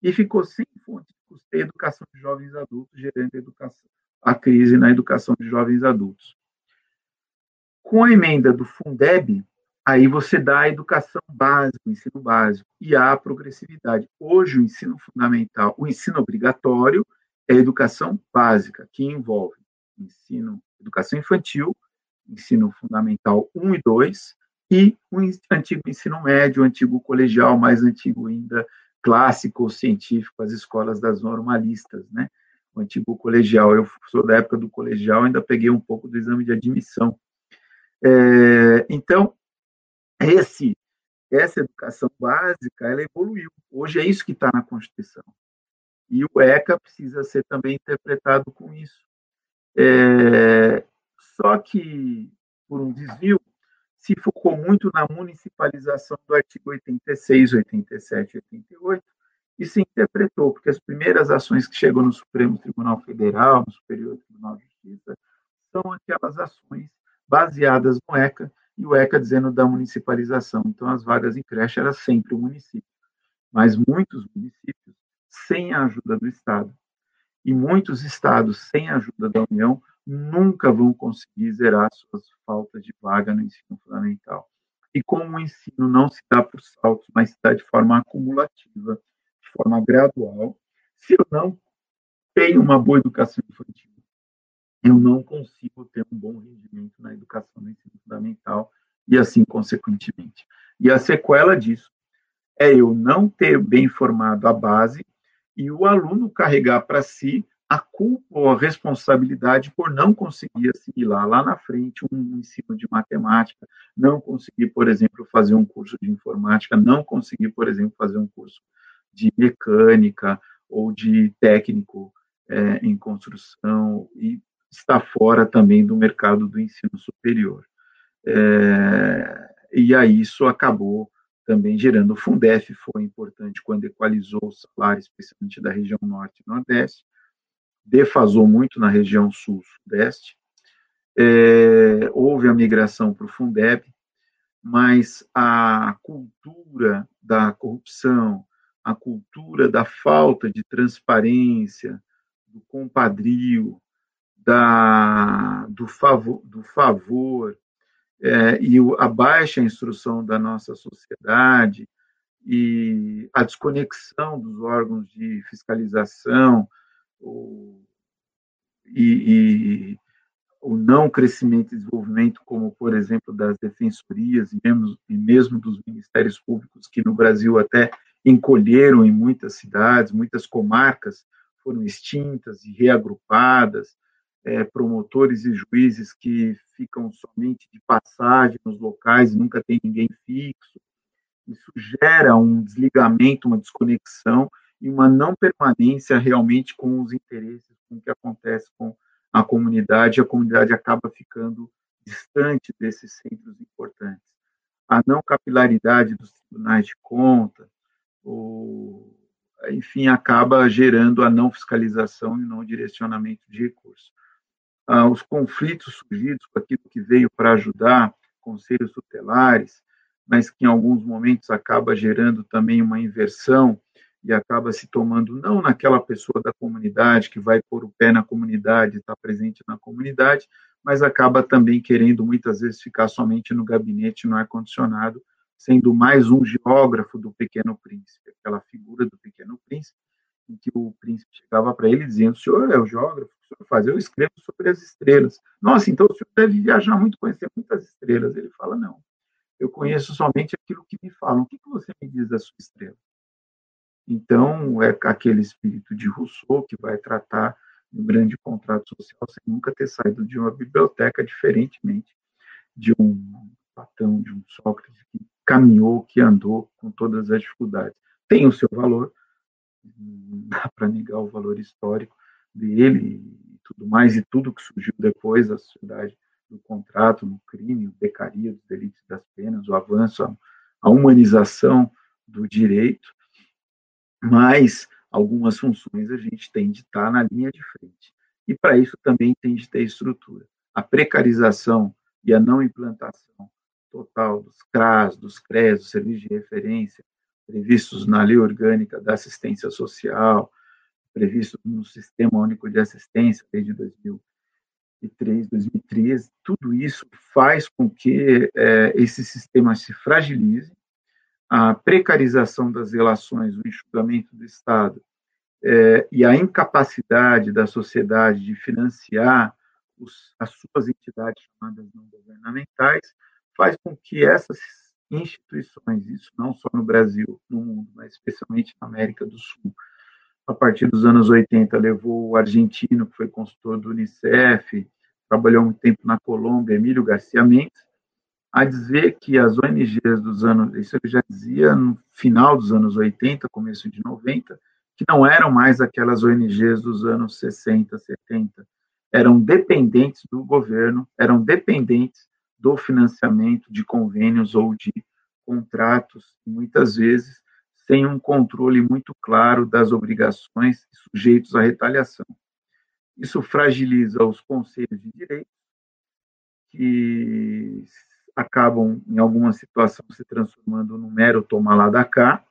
e ficou sem fonte de custeio educação de jovens adultos, gerando a, educação, a crise na educação de jovens adultos. Com a emenda do Fundeb, aí você dá a educação básica, o ensino básico, e há a progressividade. Hoje, o ensino fundamental, o ensino obrigatório é a educação básica, que envolve ensino educação infantil, ensino fundamental 1 e 2, e o antigo ensino médio, o antigo colegial, mais antigo ainda, clássico ou científico, as escolas das normalistas, né? O antigo colegial. Eu sou da época do colegial, ainda peguei um pouco do exame de admissão. É, então, esse, essa educação básica, ela evoluiu. Hoje é isso que está na Constituição. E o ECA precisa ser também interpretado com isso. É, só que, por um desvio, se focou muito na municipalização do artigo 86, 87 88 e se interpretou, porque as primeiras ações que chegam no Supremo Tribunal Federal, no Superior Tribunal de Justiça, são aquelas ações baseadas no ECA, e o ECA dizendo da municipalização. Então, as vagas em creche era sempre o município. Mas muitos municípios, sem a ajuda do Estado, e muitos estados, sem a ajuda da União, nunca vão conseguir zerar suas faltas de vaga no ensino fundamental. E como o ensino não se dá por saltos, mas se dá de forma acumulativa, de forma gradual, se eu não tenho uma boa educação infantil, eu não consigo ter um bom rendimento na educação no ensino fundamental e assim consequentemente. E a sequela disso é eu não ter bem formado a base e o aluno carregar para si a culpa ou a responsabilidade por não conseguir assimilar lá na frente um ensino de matemática, não conseguir, por exemplo, fazer um curso de informática, não conseguir, por exemplo, fazer um curso de mecânica ou de técnico é, em construção e está fora também do mercado do ensino superior. É, e aí isso acabou também gerando o Fundef, foi importante quando equalizou o salário, especialmente da região norte e nordeste, defasou muito na região sul-sudeste, é, houve a migração para o Fundeb, mas a cultura da corrupção, a cultura da falta de transparência, do compadrio, da, do favor, do favor é, e a baixa instrução da nossa sociedade e a desconexão dos órgãos de fiscalização o, e, e, o não crescimento e desenvolvimento, como, por exemplo, das defensorias e mesmo, e mesmo dos ministérios públicos, que no Brasil até encolheram em muitas cidades, muitas comarcas foram extintas e reagrupadas, é, promotores e juízes que ficam somente de passagem nos locais e nunca tem ninguém fixo. Isso gera um desligamento, uma desconexão e uma não permanência realmente com os interesses, com o que acontece com a comunidade, a comunidade acaba ficando distante desses centros importantes. A não capilaridade dos tribunais de conta, ou, enfim, acaba gerando a não fiscalização e não direcionamento de recursos ah, os conflitos surgidos com aquilo que veio para ajudar conselhos tutelares, mas que em alguns momentos acaba gerando também uma inversão e acaba se tomando não naquela pessoa da comunidade que vai pôr o pé na comunidade, está presente na comunidade, mas acaba também querendo muitas vezes ficar somente no gabinete, no ar-condicionado, sendo mais um geógrafo do Pequeno Príncipe, aquela figura do Pequeno Príncipe, em que o príncipe chegava para ele dizendo: O senhor é o geógrafo? O senhor faz? Eu escrevo sobre as estrelas. Nossa, então o senhor deve viajar muito, conhecer muitas estrelas. Ele fala: Não, eu conheço somente aquilo que me falam. O que, que você me diz da sua estrela? Então, é aquele espírito de Rousseau que vai tratar um grande contrato social sem nunca ter saído de uma biblioteca, diferentemente de um Platão, de um Sócrates que caminhou, que andou com todas as dificuldades. Tem o seu valor, não dá para negar o valor histórico dele e tudo mais, e tudo que surgiu depois da sociedade do contrato, no crime, o becaria dos delitos das penas, o avanço, a humanização do direito, mas algumas funções a gente tem de estar na linha de frente. E para isso também tem de ter estrutura. A precarização e a não implantação total dos CRAS, dos CRES, dos serviços de referência, previstos na Lei Orgânica da Assistência Social, previsto no Sistema Único de Assistência, desde 2003, 2013, tudo isso faz com que é, esse sistema se fragilize, a precarização das relações, o enxugamento do Estado é, e a incapacidade da sociedade de financiar os, as suas entidades chamadas não governamentais, faz com que essas instituições, isso não só no Brasil, no mundo, mas especialmente na América do Sul. A partir dos anos 80, levou o argentino, que foi consultor do Unicef, trabalhou muito tempo na Colômbia, Emílio Garcia Mendes, a dizer que as ONGs dos anos, isso ele já dizia no final dos anos 80, começo de 90, que não eram mais aquelas ONGs dos anos 60, 70, eram dependentes do governo, eram dependentes do financiamento de convênios ou de contratos, muitas vezes sem um controle muito claro das obrigações sujeitos à retaliação. Isso fragiliza os conselhos de direito, que acabam, em alguma situação, se transformando no mero tomar lá da cá,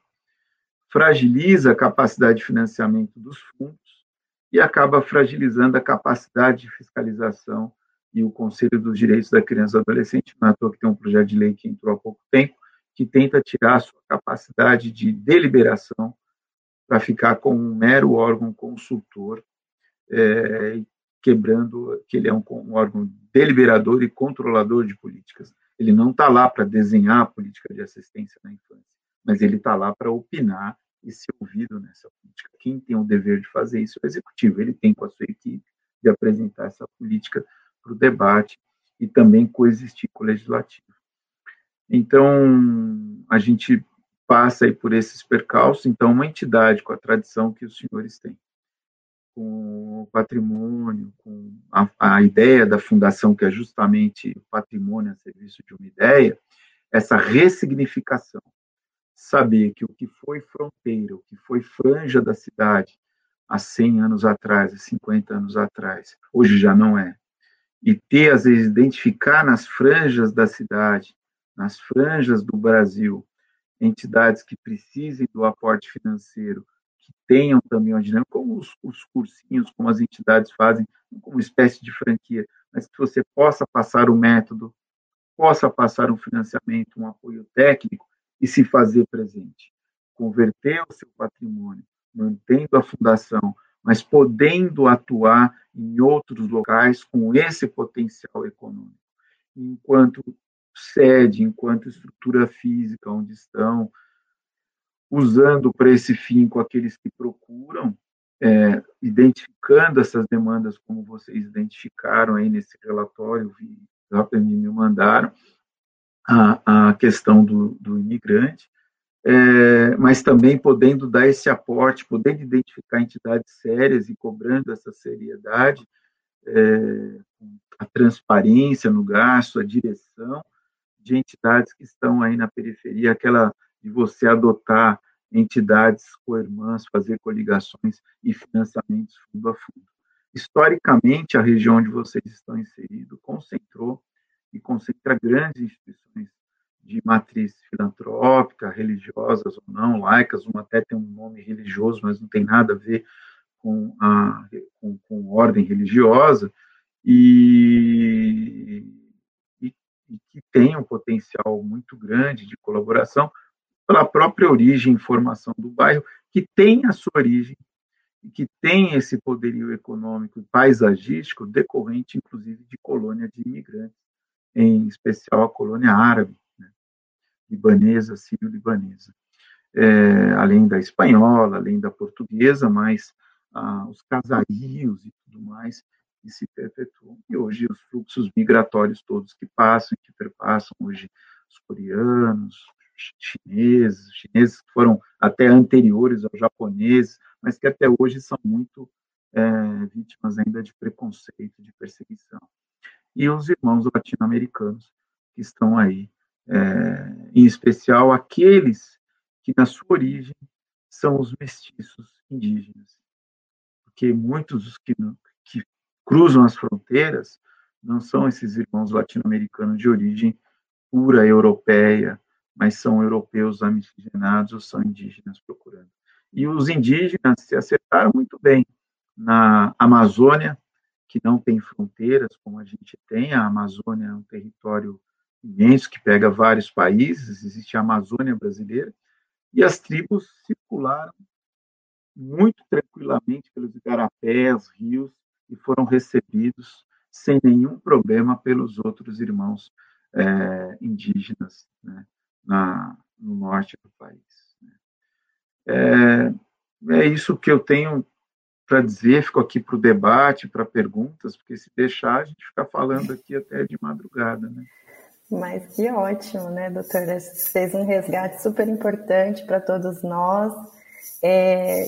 fragiliza a capacidade de financiamento dos fundos e acaba fragilizando a capacidade de fiscalização e o Conselho dos Direitos da Criança e do Adolescente, na toa que tem um projeto de lei que entrou há pouco tempo, que tenta tirar a sua capacidade de deliberação para ficar como um mero órgão consultor, é, quebrando que ele é um, um, órgão deliberador e controlador de políticas. Ele não está lá para desenhar a política de assistência na infância, mas ele está lá para opinar e ser ouvido nessa política. Quem tem o dever de fazer isso é o executivo. Ele tem com a sua equipe de apresentar essa política para o debate e também coexistir com o legislativo. Então, a gente passa aí por esses percalços, então, uma entidade com a tradição que os senhores têm, com o patrimônio, com a, a ideia da fundação, que é justamente o patrimônio a serviço de uma ideia, essa ressignificação, saber que o que foi fronteira, o que foi franja da cidade há 100 anos atrás, há 50 anos atrás, hoje já não é. E ter, às vezes, identificar nas franjas da cidade, nas franjas do Brasil, entidades que precisem do aporte financeiro, que tenham também uma dinâmica, como os, os cursinhos, como as entidades fazem, como espécie de franquia, mas que você possa passar o método, possa passar um financiamento, um apoio técnico e se fazer presente. Converter o seu patrimônio, mantendo a fundação, mas podendo atuar em outros locais com esse potencial econômico. Enquanto sede, enquanto estrutura física onde estão, usando para esse fim com aqueles que procuram, é, identificando essas demandas como vocês identificaram aí nesse relatório, vi, me mandaram, a, a questão do, do imigrante, é, mas também podendo dar esse aporte, podendo identificar entidades sérias e cobrando essa seriedade, é, a transparência no gasto, a direção de entidades que estão aí na periferia, aquela de você adotar entidades co-irmãs, fazer coligações e financiamentos fundo a fundo. Historicamente, a região onde vocês estão inseridos concentrou e concentra grandes instituições de matriz filantrópica, religiosas ou não, laicas, uma até tem um nome religioso, mas não tem nada a ver com a com, com ordem religiosa, e, e, e que tem um potencial muito grande de colaboração pela própria origem e formação do bairro, que tem a sua origem que tem esse poderio econômico e paisagístico decorrente, inclusive, de colônia de imigrantes, em especial a colônia árabe, né, libanesa, sírio-libanesa, é, além da espanhola, além da portuguesa, mas ah, os casarios e tudo mais que se perpetuam. E hoje os fluxos migratórios todos que passam, que perpassam hoje os coreanos, chineses, chineses que foram até anteriores aos japoneses, mas que até hoje são muito é, vítimas ainda de preconceito, de perseguição. E os irmãos latino-americanos que estão aí, é, em especial aqueles que na sua origem são os mestiços indígenas, porque muitos dos que, que cruzam as fronteiras não são esses irmãos latino-americanos de origem pura europeia, mas são europeus amiscigenados ou são indígenas procurando. E os indígenas se acertaram muito bem na Amazônia, que não tem fronteiras como a gente tem. A Amazônia é um território imenso que pega vários países, existe a Amazônia brasileira, e as tribos circularam muito tranquilamente pelos igarapés, rios, e foram recebidos sem nenhum problema pelos outros irmãos é, indígenas. Né? Na, no norte do país. Né? É, é isso que eu tenho para dizer, fico aqui para o debate, para perguntas, porque se deixar, a gente fica falando aqui até de madrugada, né? Mas que ótimo, né, doutora? Fez um resgate super importante para todos nós, é,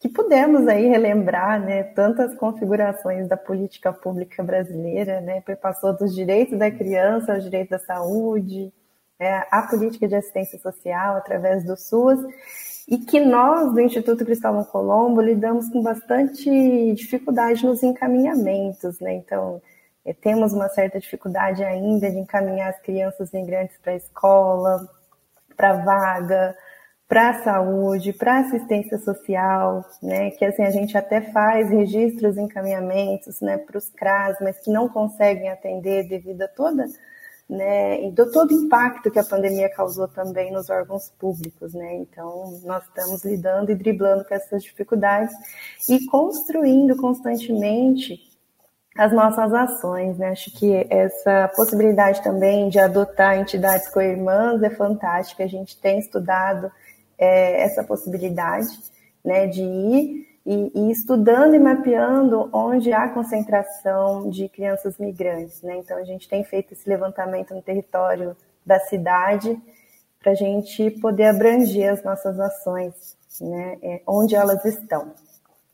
que pudemos aí relembrar, né, tantas configurações da política pública brasileira, né, passou dos direitos da criança aos direitos da saúde, é, a política de assistência social através do SUS, e que nós, do Instituto Cristóvão Colombo, lidamos com bastante dificuldade nos encaminhamentos, né? Então, é, temos uma certa dificuldade ainda de encaminhar as crianças migrantes para a escola, para vaga, para a saúde, para assistência social, né? Que assim a gente até faz registros, encaminhamentos, né, para os CRAS, mas que não conseguem atender devido a toda né, e do todo o impacto que a pandemia causou também nos órgãos públicos, né? Então, nós estamos lidando e driblando com essas dificuldades e construindo constantemente as nossas ações, né? Acho que essa possibilidade também de adotar entidades co-irmãs é fantástica. A gente tem estudado é, essa possibilidade, né, de ir e, e, estudando e mapeando onde há concentração de crianças migrantes. Né? Então, a gente tem feito esse levantamento no território da cidade para a gente poder abranger as nossas ações, né? É, onde elas estão.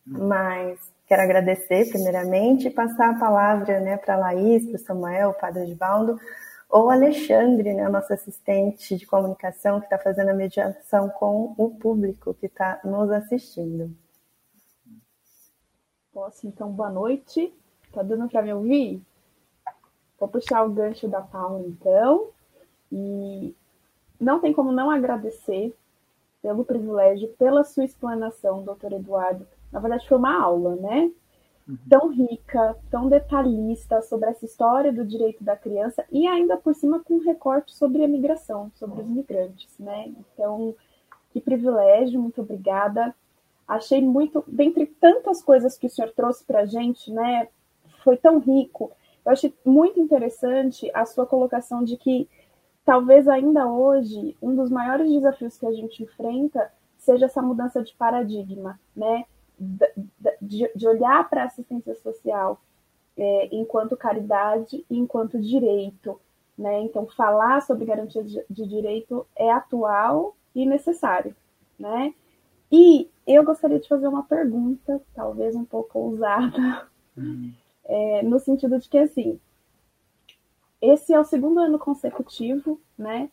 Mas quero agradecer, primeiramente, e passar a palavra né, para a Laís, para o Samuel, o Padre Edvaldo, ou Alexandre, né, nosso assistente de comunicação, que está fazendo a mediação com o público que está nos assistindo. Posso, então, boa noite. Tá dando para me ouvir? Vou puxar o gancho da Paula, então. E não tem como não agradecer pelo privilégio, pela sua explanação, doutor Eduardo. Na verdade, foi uma aula, né? Uhum. Tão rica, tão detalhista sobre essa história do direito da criança e ainda por cima com um recorte sobre a migração, sobre os migrantes, né? Então, que privilégio, muito obrigada. Achei muito, dentre tantas coisas que o senhor trouxe para a gente, né? Foi tão rico. Eu achei muito interessante a sua colocação de que talvez ainda hoje um dos maiores desafios que a gente enfrenta seja essa mudança de paradigma, né? De, de olhar para a assistência social é, enquanto caridade e enquanto direito, né? Então, falar sobre garantias de, de direito é atual e necessário, né? E eu gostaria de fazer uma pergunta, talvez um pouco ousada, hum. é, no sentido de que, assim, esse é o segundo ano consecutivo, né?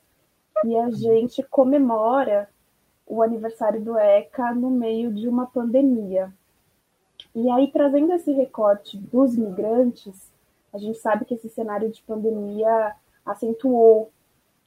E a gente comemora o aniversário do ECA no meio de uma pandemia. E aí, trazendo esse recorte dos migrantes, a gente sabe que esse cenário de pandemia acentuou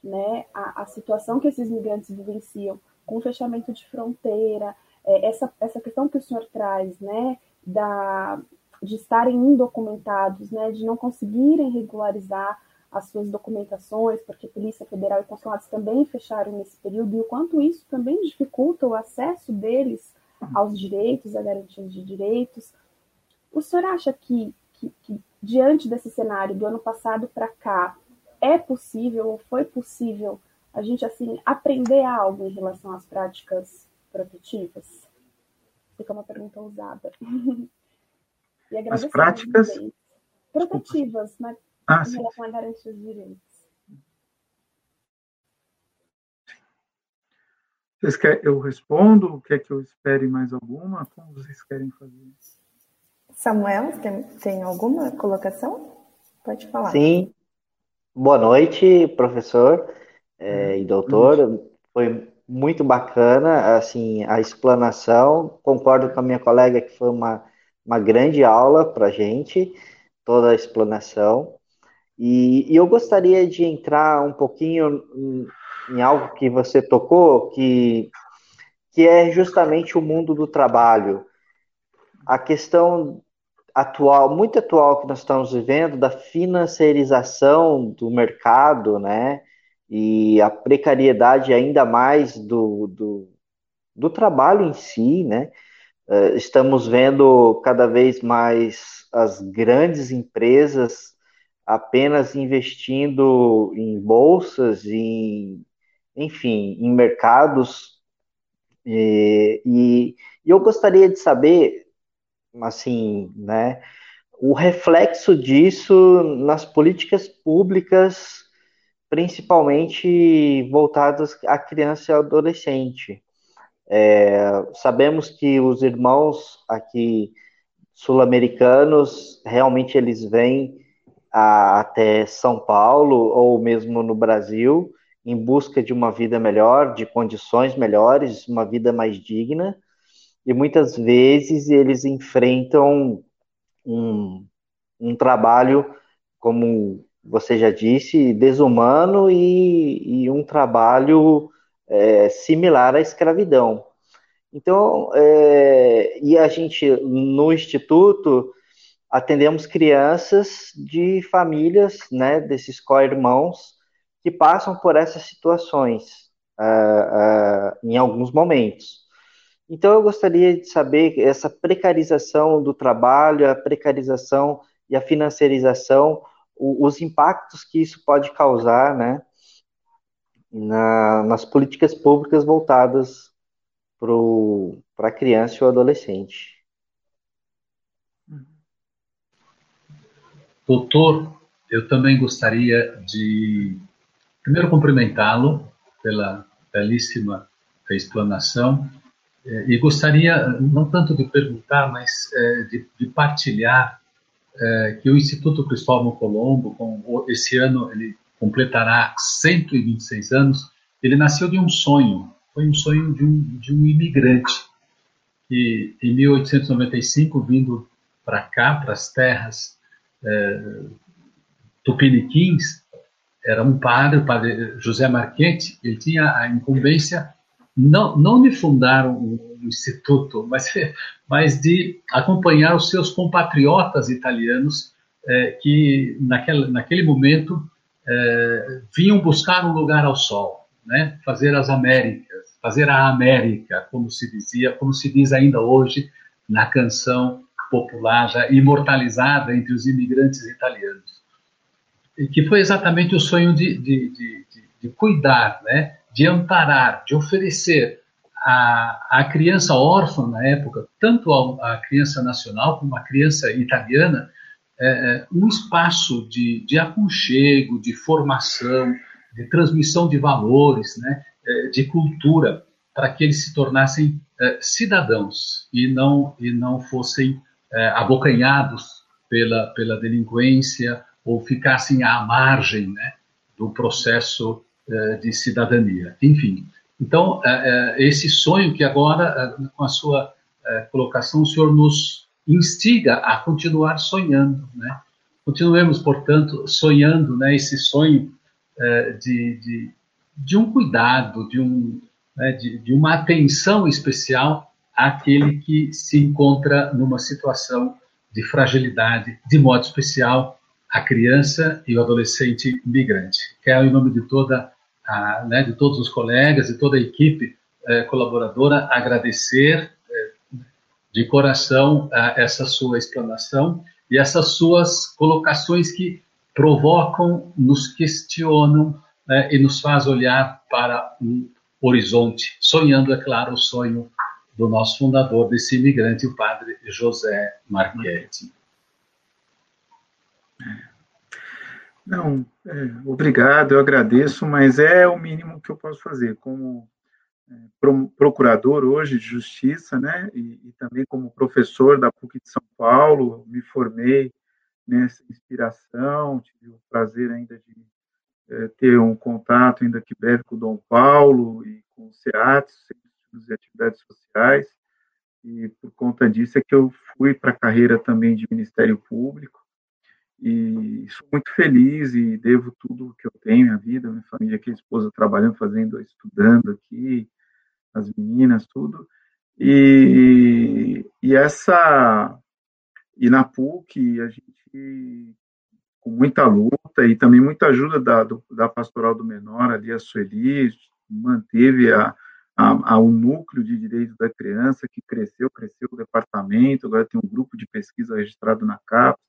né, a, a situação que esses migrantes vivenciam com o fechamento de fronteira, é, essa, essa questão que o senhor traz, né, da, de estarem indocumentados, né, de não conseguirem regularizar as suas documentações, porque Polícia Federal e consulados também fecharam nesse período, e o quanto isso também dificulta o acesso deles aos direitos, a garantia de direitos. O senhor acha que, que, que diante desse cenário do ano passado para cá, é possível ou foi possível a gente assim aprender algo em relação às práticas protetivas? Fica uma pergunta ousada. As práticas protetivas, né, ah, em relação a garantir os direitos. Vocês querem, eu respondo? Quer que eu espere mais alguma? Como vocês querem fazer? Samuel, tem, tem alguma colocação? Pode falar. Sim. Boa noite, professor é, e doutor. Foi muito bacana assim a explanação. Concordo com a minha colega que foi uma, uma grande aula para a gente, toda a explanação. E, e, eu gostaria de entrar um pouquinho em, em algo que você tocou, que, que é justamente o mundo do trabalho. A questão atual, muito atual que nós estamos vivendo, da financiarização do mercado, né? E a precariedade ainda mais do, do, do trabalho em si, né? Uh, estamos vendo cada vez mais as grandes empresas apenas investindo em bolsas, em, enfim, em mercados. E, e, e eu gostaria de saber assim, né, o reflexo disso nas políticas públicas, principalmente voltadas à criança e adolescente. É, sabemos que os irmãos aqui sul-americanos realmente eles vêm a, até São Paulo ou mesmo no Brasil em busca de uma vida melhor, de condições melhores, uma vida mais digna e muitas vezes eles enfrentam um, um trabalho, como você já disse, desumano e, e um trabalho é, similar à escravidão. Então, é, e a gente no instituto atendemos crianças de famílias, né, desses co-irmãos que passam por essas situações uh, uh, em alguns momentos. Então, eu gostaria de saber essa precarização do trabalho, a precarização e a financiarização, os impactos que isso pode causar, né, na, nas políticas públicas voltadas para a criança e o adolescente. Doutor, eu também gostaria de, primeiro, cumprimentá-lo pela belíssima explanação é, e gostaria, não tanto de perguntar, mas é, de, de, partilhar é, que o Instituto Cristóvão Colombo, com, esse ano ele completará 126 anos, ele nasceu de um sonho, foi um sonho de um, de um imigrante, que em 1895, vindo para cá, para as terras é, tupiniquins, era um padre, o padre José Marchetti, ele tinha a incumbência não, não de fundar um, um instituto, mas, mas de acompanhar os seus compatriotas italianos é, que naquele, momento é, vinham buscar um lugar ao sol, né? fazer as Américas, fazer a América, como se dizia, como se diz ainda hoje na canção popular já imortalizada entre os imigrantes italianos. E que foi exatamente o sonho de, de, de, de cuidar, né? De amparar, de oferecer à, criança órfã na época, tanto à criança nacional como à criança italiana, é, é, um espaço de, de aconchego, de formação, de transmissão de valores, né, é, de cultura, para que eles se tornassem é, cidadãos e não, e não fossem é, abocanhados pela, pela delinquência ou ficassem à margem né, do processo de cidadania. Enfim, então, eh, eh, esse sonho que agora, com a sua colocação, o senhor nos instiga a continuar sonhando, né? Continuemos, portanto, sonhando, né, esse sonho de, de, de, um cuidado, de, um, né, de, de uma atenção especial àquele que se encontra numa situação de fragilidade, de modo especial a criança e o adolescente migrante. Quero, em nome de toda a, né, de todos os colegas e toda a equipe eh, colaboradora, agradecer eh, de coração essa sua explanação e essas suas colocações que provocam, nos questionam né, e nos faz olhar para um horizonte, sonhando, é claro, o sonho do nosso fundador desse imigrante, o padre José Marchetti. Não, é, obrigado, eu agradeço, mas é o mínimo que eu posso fazer como é, procurador hoje de justiça, né, e, e, também como professor da PUC de São Paulo, me formei nessa inspiração, tive o prazer ainda de é, ter um contato ainda que breve com o Dom Paulo e com o SEAT, Centro de Atividades Sociais, e por conta disso é que eu fui para a carreira também de Ministério Público, e sou muito feliz e devo tudo que eu tenho, minha vida, minha família aqui, a esposa trabalhando, fazendo, estudando aqui, as meninas, tudo. E, e essa e na PUC a gente com muita luta e também muita ajuda da, do, da pastoral do menor ali a Sueli manteve a, a, a, o núcleo de direitos da criança que cresceu, cresceu o departamento, agora tem um grupo de pesquisa registrado na CAPES,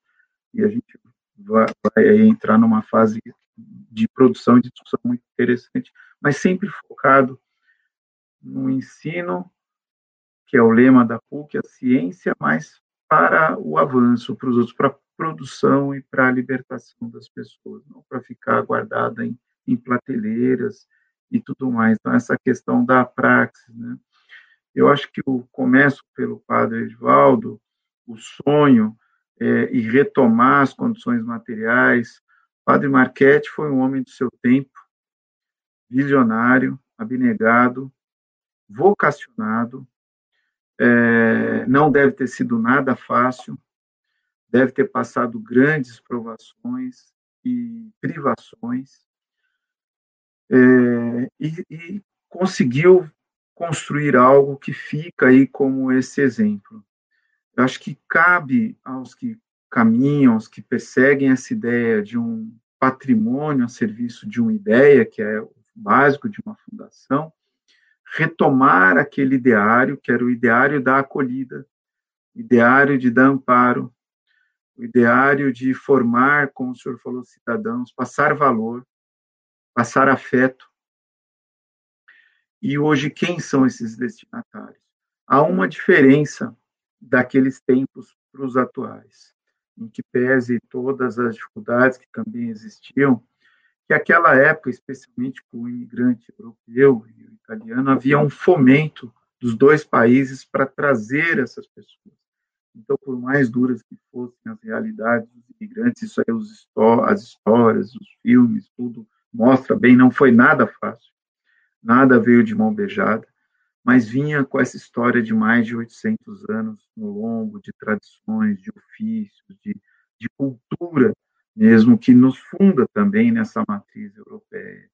e a gente vai, vai entrar numa fase de produção e de discussão muito interessante, mas sempre focado no ensino, que é o lema da PUC, a ciência, mas para o avanço, para os outros, para a produção e para a libertação das pessoas, não para ficar guardada em, em prateleiras e tudo mais. Então, essa questão da praxis, né? Eu acho que o começo pelo padre Edvaldo, o sonho, é, e retomar as condições materiais. Padre Marchetti foi um homem do seu tempo, visionário, abnegado, vocacionado. É, não deve ter sido nada fácil, deve ter passado grandes provações e privações, é, e, e conseguiu construir algo que fica aí como esse exemplo. Eu acho que cabe aos que caminham, aos que perseguem essa ideia de um patrimônio a serviço de uma ideia, que é o básico de uma fundação, retomar aquele ideário, que era o ideário da acolhida, ideário de dar amparo, o ideário de formar, como o senhor falou, cidadãos, passar valor, passar afeto. E hoje, quem são esses destinatários? Há uma diferença daqueles tempos para os atuais, em que pese todas as dificuldades que também existiam, que aquela época, especialmente com o imigrante europeu e o italiano, havia um fomento dos dois países para trazer essas pessoas. Então, por mais duras que fossem as realidades dos imigrantes, isso aí, os, as histórias, os filmes, tudo mostra bem, não foi nada fácil. Nada veio de mão beijada mas vinha com essa história de mais de 800 anos no longo, de tradições, de ofícios, de, de cultura mesmo, que nos funda também nessa matriz europeia.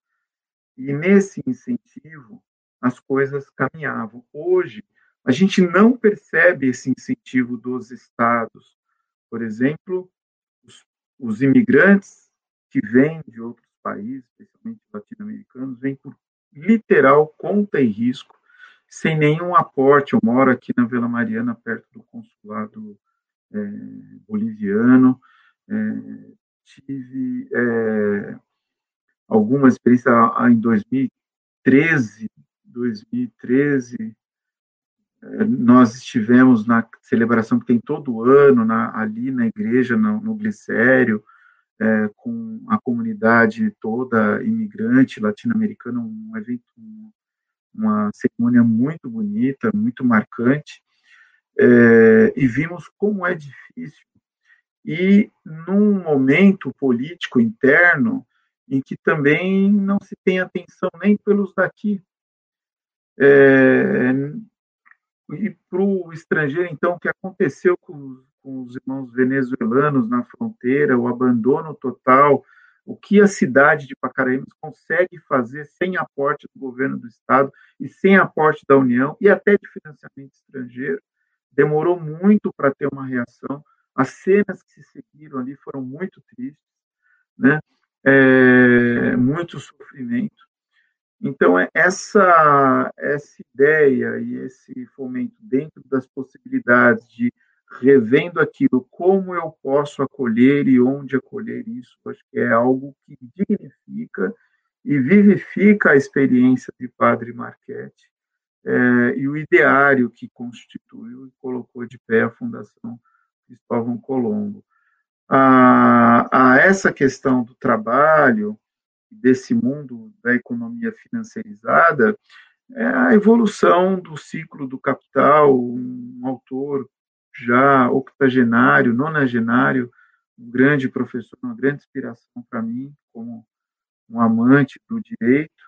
E nesse incentivo, as coisas caminhavam. Hoje, a gente não percebe esse incentivo dos estados. Por exemplo, os, os imigrantes que vêm de outros países, especialmente latino-americanos, vêm por literal conta e risco sem nenhum aporte. Eu moro aqui na Vila Mariana, perto do consulado é, boliviano. É, tive é, algumas experiências em 2013, 2013, é, nós estivemos na celebração que tem todo ano na, ali na igreja, no, no Glicério, é, com a comunidade toda imigrante latino-americana, um evento uma cerimônia muito bonita, muito marcante, é, e vimos como é difícil. E num momento político interno em que também não se tem atenção nem pelos daqui. É, e para o estrangeiro, então, o que aconteceu com, com, os irmãos venezuelanos na fronteira, o abandono total O que a cidade de Pacaraímos consegue fazer sem aporte do governo do estado e sem aporte da União e até de financiamento estrangeiro. Demorou muito para ter uma reação. As cenas que se seguiram ali foram muito tristes, né? É, muito sofrimento. Então, é essa, essa ideia e esse fomento dentro das possibilidades de revendo aquilo, como eu posso acolher e onde acolher isso, acho que é algo que dignifica e vivifica a experiência de Padre Marchetti é, e o ideário que constituiu e colocou de pé a Fundação Cristóvão Colombo. A, a essa questão do trabalho, desse mundo da economia financiarizada, é a evolução do ciclo do capital, um autor já octogenário, nonagenário, um grande professor, uma grande inspiração para mim, como um amante do direito,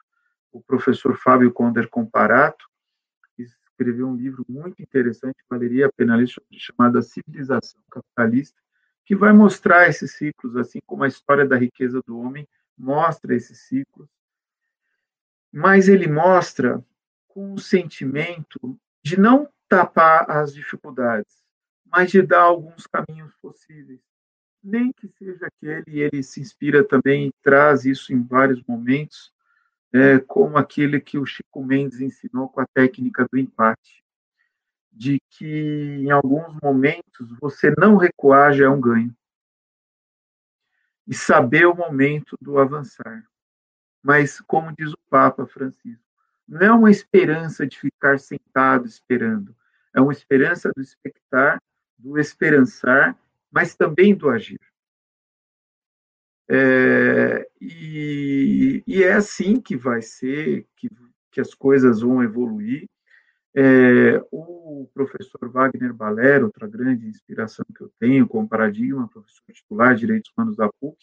o professor Fábio Conder Comparato, escreveu um livro muito interessante, valeria a pena ler, chamado A Civilização Capitalista, que vai mostrar esses ciclos, assim como a história da riqueza do homem mostra esses ciclos, mas ele mostra com o sentimento de não tapar as dificuldades, mas de dar alguns caminhos possíveis. Nem que seja aquele, ele se inspira também e traz isso em vários momentos, é, como aquele que o Chico Mendes ensinou com a técnica do empate, de que em alguns momentos você não recuar já é um ganho. E saber o momento do avançar. Mas, como diz o Papa Francisco, não é uma esperança de ficar sentado esperando, é uma esperança do expectar do esperançar, mas também do agir. É, e, e, é assim que vai ser, que, que as coisas vão evoluir. É, o professor Wagner Baler, outra grande inspiração que eu tenho como paradigma, professor titular de Direitos Humanos da PUC,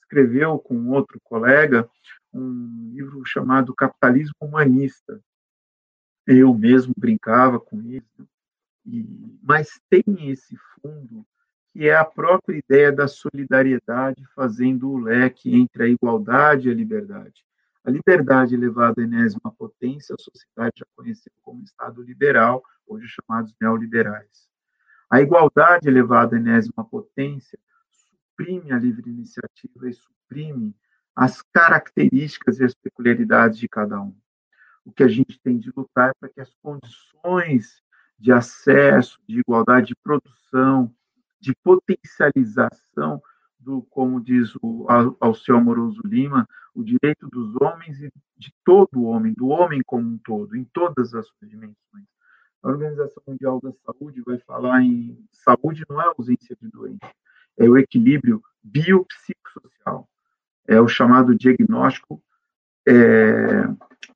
escreveu com outro colega um livro chamado Capitalismo Humanista. Eu mesmo brincava com isso, e, mas tem esse fundo que é a própria ideia da solidariedade fazendo o leque entre a igualdade e a liberdade. A liberdade elevada à enésima potência, a sociedade já conheceu como Estado liberal, hoje chamados neoliberais. A igualdade elevada à enésima potência suprime a livre iniciativa e suprime as características e as peculiaridades de cada um. O que a gente tem de lutar é para que as condições de acesso, de igualdade de produção, de potencialização do, como diz o Alceu Amoroso Lima, o direito dos homens e de todo homem, do homem como um todo, em todas as suas dimensões. A Organização Mundial da Saúde vai falar em saúde não é ausência de doença, é o equilíbrio biopsicossocial, é o chamado diagnóstico é,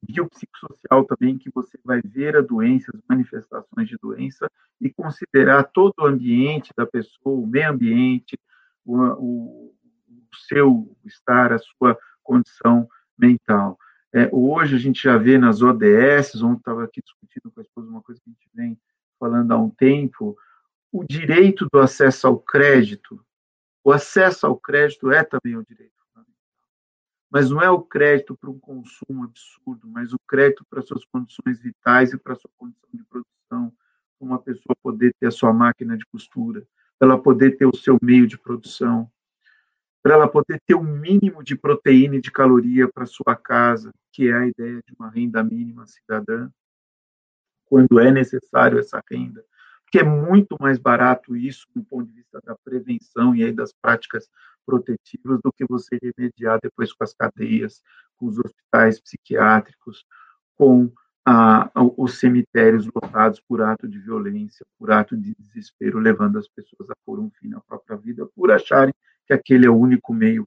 biopsicossocial também, que você vai ver a doença, as manifestações de doença e considerar todo o ambiente da pessoa, o meio ambiente, o, o, o seu estar, a sua condição mental. É, hoje a gente já vê nas ODS, ontem estava aqui discutindo com a esposa uma coisa que a gente vem falando há um tempo, o direito do acesso ao crédito. O acesso ao crédito é também um direito mas não é o crédito para um consumo absurdo, mas o crédito para suas condições vitais e para sua condição de produção, uma pessoa poder ter a sua máquina de costura, para ela poder ter o seu meio de produção, para ela poder ter o um mínimo de proteína e de caloria para sua casa, que é a ideia de uma renda mínima cidadã, quando é necessário essa renda, porque é muito mais barato isso do ponto de vista da prevenção e aí das práticas protetivas do que você remediar depois com as cadeias, com os hospitais psiquiátricos, com ah, os cemitérios lotados por ato de violência, por ato de desespero, levando as pessoas a pôr um fim na própria vida, por acharem que aquele é o único meio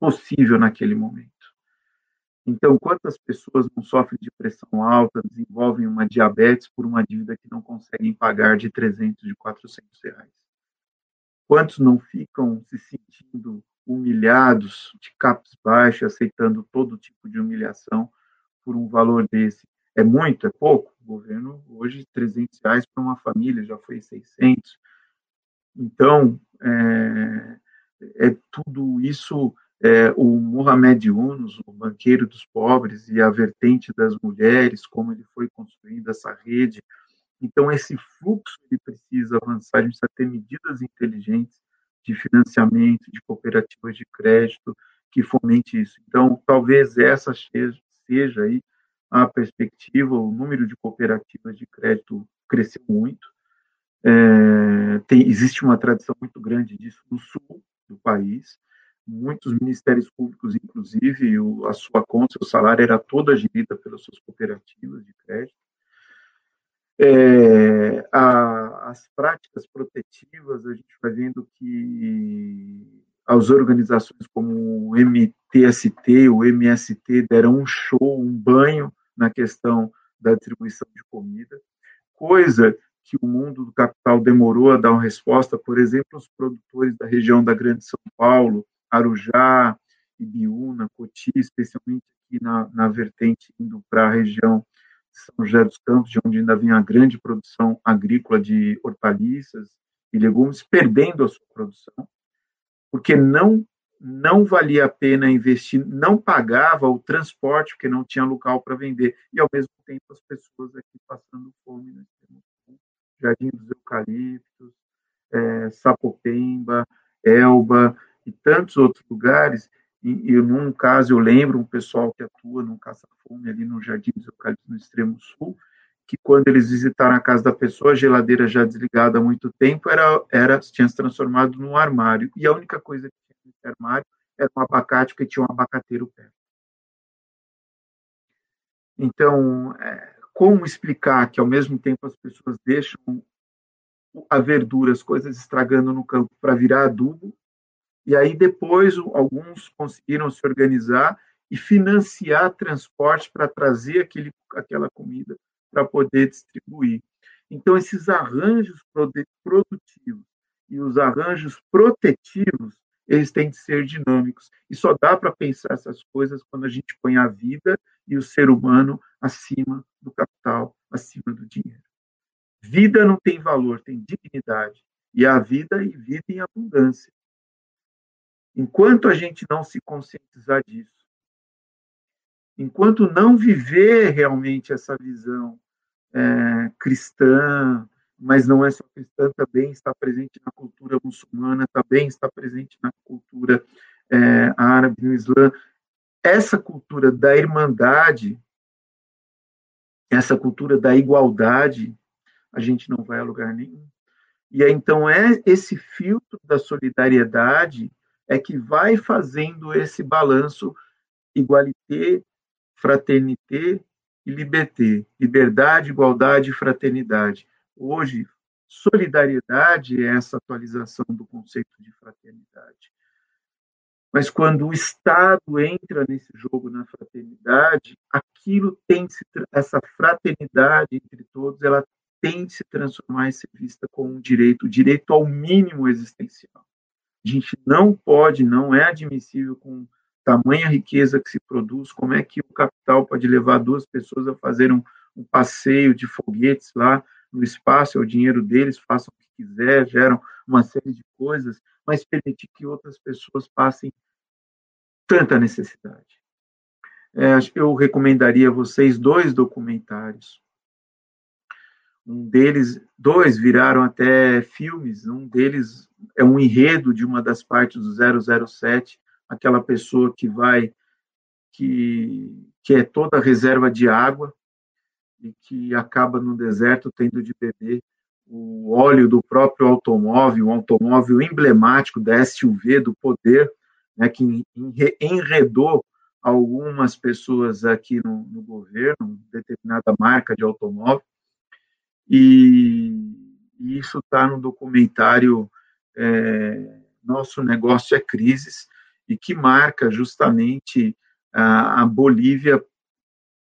possível naquele momento. Então, quantas pessoas não sofrem de pressão alta, desenvolvem uma diabetes por uma dívida que não conseguem pagar de 300, de 400 reais? Quantos não ficam se sentindo humilhados, de capas baixas, aceitando todo tipo de humilhação por um valor desse? É muito? É pouco? O governo, hoje, 300 reais para uma família, já foi 600. Então, é, é tudo isso, é, o Mohamed Yunus, o banqueiro dos pobres, e a vertente das mulheres, como ele foi construindo essa rede. Então, esse fluxo ele precisa avançar, a gente precisa ter medidas inteligentes de financiamento, de cooperativas de crédito, que fomente isso. Então, talvez essa seja, aí a perspectiva, o número de cooperativas de crédito cresceu muito. É, tem, existe uma tradição muito grande disso no sul do país. Muitos ministérios públicos, inclusive, o, a sua conta, o salário era toda gerida pelas suas cooperativas de crédito. É, a, as práticas protetivas, a gente vai vendo que as organizações como o MTST, o MST, deram um show, um banho na questão da distribuição de comida, coisa que o mundo do capital demorou a dar uma resposta, por exemplo, os produtores da região da Grande São Paulo, Arujá, Ibiúna, Coti, especialmente aqui na, na vertente indo para a região São José dos Campos, de onde ainda vem a grande produção agrícola de hortaliças e legumes, perdendo a sua produção, porque não não valia a pena investir, não pagava o transporte, porque não tinha local para vender, e ao mesmo tempo as pessoas aqui passando fome, né? Jardim dos Eucaliptos, é, Sapopemba, Elba e tantos outros lugares, e, e num caso eu lembro um pessoal que atua no caça-fome ali no Jardim dos Eucaliptos, no extremo sul, que quando eles visitaram a casa da pessoa, a geladeira já desligada há muito tempo, era, era tinha se transformado num armário, e a única coisa que armário era um abacate, porque tinha um abacateiro perto. Então, é, como explicar que ao mesmo tempo as pessoas deixam a verdura, as coisas estragando no campo para virar adubo, e aí depois alguns conseguiram se organizar e financiar transporte para trazer aquele, aquela comida para poder distribuir. Então, esses arranjos produtivos e os arranjos protetivos eles têm de ser dinâmicos. E só dá para pensar essas coisas quando a gente põe a vida e o ser humano acima do capital, acima do dinheiro. Vida não tem valor, tem dignidade. E a vida e vida em abundância. Enquanto a gente não se conscientizar disso, enquanto não viver realmente essa visão é, cristã, mas não é só cristã, também está presente na cultura muçulmana, também está presente na cultura é, árabe, no Islã. Essa cultura da irmandade, essa cultura da igualdade, a gente não vai a lugar nenhum. E então é esse filtro da solidariedade é que vai fazendo esse balanço igualité, fraternité e liberté, liberdade, igualdade e fraternidade. Hoje, solidariedade é essa atualização do conceito de fraternidade. Mas quando o Estado entra nesse jogo na fraternidade, aquilo tem se, essa fraternidade entre todos, ela tem se transformar e ser vista como um direito, direito ao mínimo existencial. A gente não pode, não é admissível com tamanha riqueza que se produz, como é que o capital pode levar duas pessoas a fazer um, um passeio de foguetes lá no espaço, é o dinheiro deles, façam o que quiser, geram uma série de coisas, mas permitir que outras pessoas passem tanta necessidade. É, eu recomendaria a vocês dois documentários. Um deles, dois viraram até filmes. Um deles é um enredo de uma das partes do 007, aquela pessoa que vai, que, que é toda reserva de água, e que acaba no deserto tendo de beber o óleo do próprio automóvel, um automóvel emblemático da SUV do poder, né, que enredou algumas pessoas aqui no, no governo, determinada marca de automóvel, e, isso está no documentário é, Nosso Negócio é Crises, e que marca justamente a, a Bolívia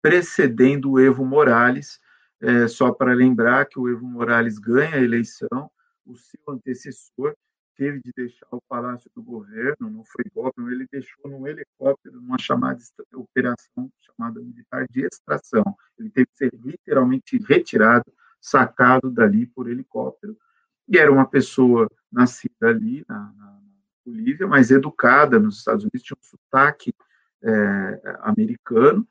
precedendo o Evo Morales, é, só para lembrar que o Evo Morales ganha a eleição, o seu antecessor teve de deixar o Palácio do Governo, não foi golpe, ele deixou num helicóptero, numa chamada operação chamada militar de extração. Ele teve que ser literalmente retirado, sacado dali por helicóptero, e era uma pessoa nascida ali, na, na, Bolívia, mas educada nos Estados Unidos, tinha um sotaque é, americano,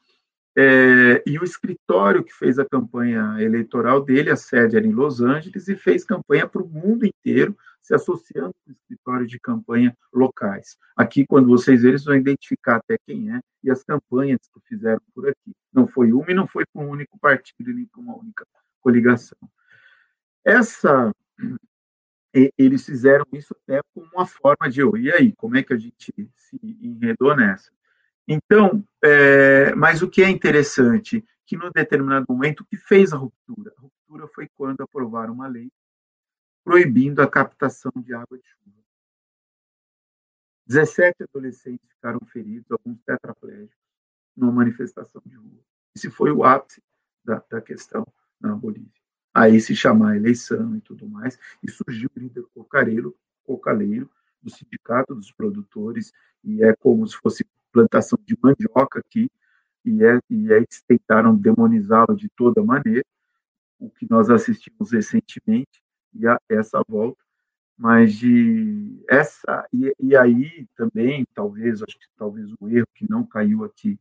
é, e o escritório que fez a campanha eleitoral dele, a sede era em Los Angeles, e fez campanha para o mundo inteiro, se associando com escritórios de campanha locais. Aqui, quando vocês verem, vão identificar até quem é e as campanhas que fizeram por aqui. Não foi uma e não foi para um único partido, nem para uma única coligação. Essa eles fizeram isso até como uma forma de, e aí, como é que a gente se enredou nessa? Então, é, mas o que é interessante, que no determinado momento, o que fez a ruptura? A ruptura foi quando aprovaram uma lei proibindo a captação de água de chuva. 17 adolescentes ficaram feridos, alguns tetraplégicos, numa manifestação de rua. Esse foi o ápice da, da questão na Bolívia. Aí se chamar eleição e tudo mais, e surgiu o líder cocareiro, cocaleiro, do sindicato dos produtores, e é como se fosse plantação de mandioca aqui, e, é, e eles tentaram demonizá-lo de toda maneira, o que nós assistimos recentemente, e a, essa volta, mas de essa, e, e aí também, talvez, acho que talvez o erro que não caiu aqui,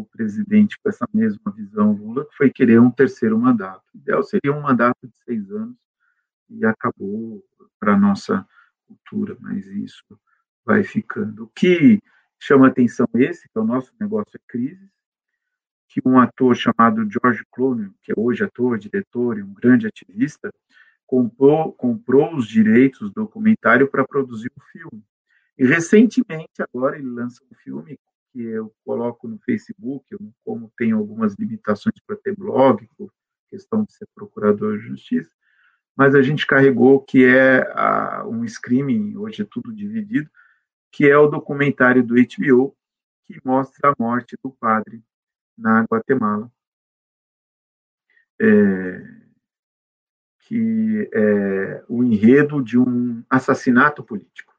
o presidente com essa mesma visão Lula, foi querer um terceiro mandato. O ideal seria um mandato de seis anos, e acabou para a nossa cultura, mas isso vai ficando. O que chama atenção esse, que é o nosso negócio é crise, que um ator chamado George Clooney, que é hoje ator, diretor e um grande ativista, comprou, comprou os direitos do documentário para produzir um filme. E recentemente, agora, ele lança um filme que eu coloco no Facebook, eu, como tenho algumas limitações para ter blog, por questão de ser procurador de justiça, mas a gente carregou que é a, um streaming, hoje é tudo dividido, que é o documentário do HBO que mostra a morte do padre na Guatemala. É, que é o enredo de um assassinato político.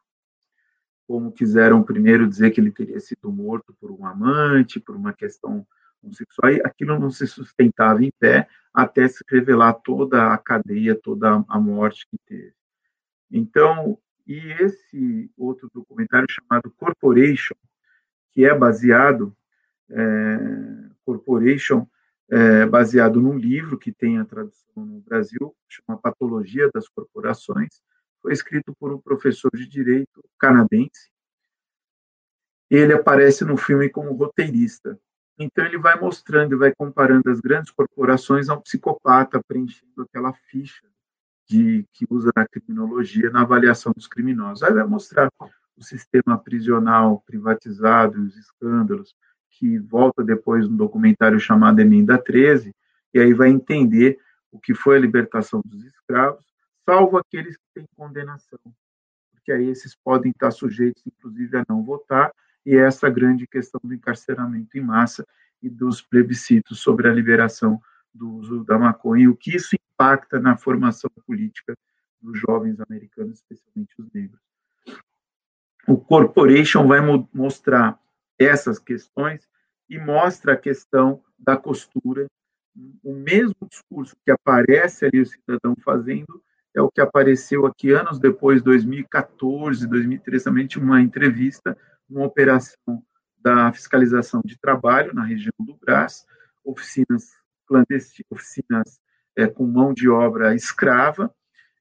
Como quiseram primeiro dizer que ele teria sido morto por um amante, por uma questão homossexual, e aquilo não se sustentava em pé até se revelar toda a cadeia, toda a morte que teve. Então, e esse outro documentário chamado Corporation, que é baseado, é, Corporation, é, baseado num livro que tem a tradução no Brasil, chama Patologia das Corporações, foi escrito por um professor de direito canadense. Ele aparece no filme como roteirista. Então ele vai mostrando, vai comparando as grandes corporações a um psicopata preenchendo aquela ficha de, que usa na criminologia na avaliação dos criminosos. Aí vai mostrar o sistema prisional privatizado, os escândalos, que volta depois no documentário chamado Emenda 13, e aí vai entender o que foi a libertação dos escravos, salvo aqueles que têm condenação, porque aí esses podem estar sujeitos, inclusive, a não votar, e é essa grande questão do encarceramento em massa e dos plebiscitos sobre a liberação do uso da maconha, e o que isso impacta na formação política dos jovens americanos, especialmente os negros. O Corporation vai mo mostrar essas questões e mostra a questão da costura. O mesmo discurso que aparece ali o cidadão fazendo é o que apareceu aqui anos depois, 2014, 2013, também tinha uma entrevista, uma operação da fiscalização de trabalho na região do Brás, oficinas clandestinas, oficinas é, com mão de obra escrava,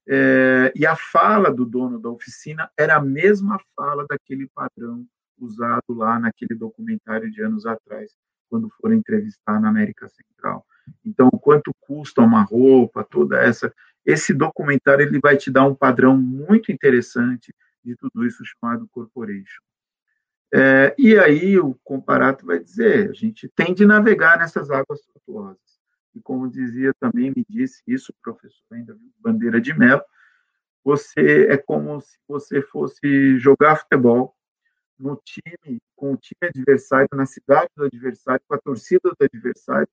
é, e a fala do dono da oficina era a mesma fala daquele padrão usado lá naquele documentário de anos atrás, quando foram entrevistar na América Central. Então, quanto custa uma roupa, toda essa. Esse documentário ele vai te dar um padrão muito interessante de tudo isso chamado corporation. É, e aí o comparato vai dizer, a gente tem de navegar nessas águas tortuosas. E como dizia também, me disse isso o professor ainda, Bandeira de Mello, você é como se você fosse jogar futebol no time, com o time adversário, na cidade do adversário, com a torcida do adversário,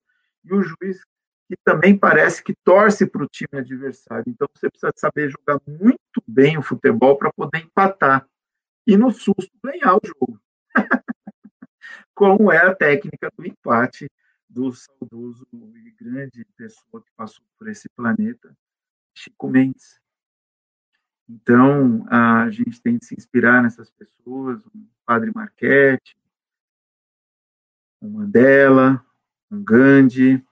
e o juiz que também parece que torce para o time adversário. Então você precisa saber jogar muito bem o futebol para poder empatar e no susto ganhar o jogo. Como é a técnica do empate do saudoso e grande pessoa que passou por esse planeta, Chico Mendes. Então, a gente tem que se inspirar nessas pessoas, o Padre Marquette, o Mandela, o Gandhi,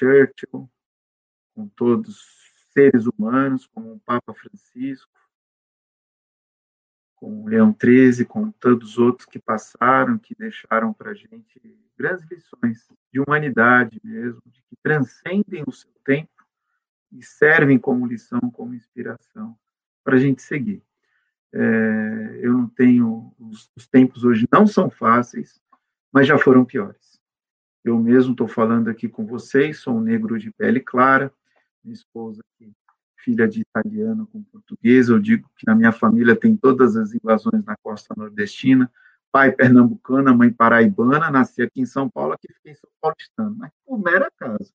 Churchill, com todos os seres humanos, como o Papa Francisco, com o Leão XIII, com todos os outros que passaram, que deixaram para a gente grandes lições de humanidade mesmo, de que transcendem o seu tempo e servem como lição, como inspiração para a gente seguir. É, eu não tenho, os, os, tempos hoje não são fáceis, mas já foram piores. Eu mesmo estou falando aqui com vocês, sou um negro de pele clara, minha esposa filha de italiano com português, eu digo que na minha família tem todas as invasões na costa nordestina, pai pernambucana, mãe paraibana, nasci aqui em São Paulo, aqui fiquei em São Paulistano, mas por mera casa.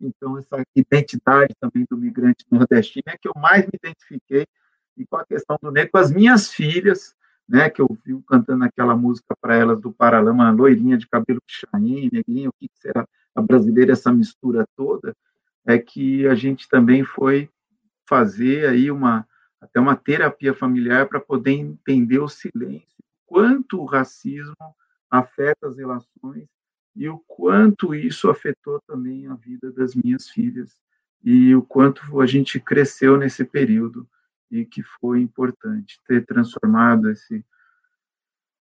Então, essa identidade também do migrante nordestino é que eu mais me identifiquei, e com a questão do negro, com as minhas filhas, né, que vi cantando aquela música para elas do Paralama, loirinha de cabelo pichain, negrinha, o que será a brasileira, essa mistura toda, é que a gente também foi fazer aí uma até uma terapia familiar para poder entender o silêncio, quanto o racismo afeta as relações e o quanto isso afetou também a vida das minhas filhas e o quanto a gente cresceu nesse período e que foi importante ter transformado esse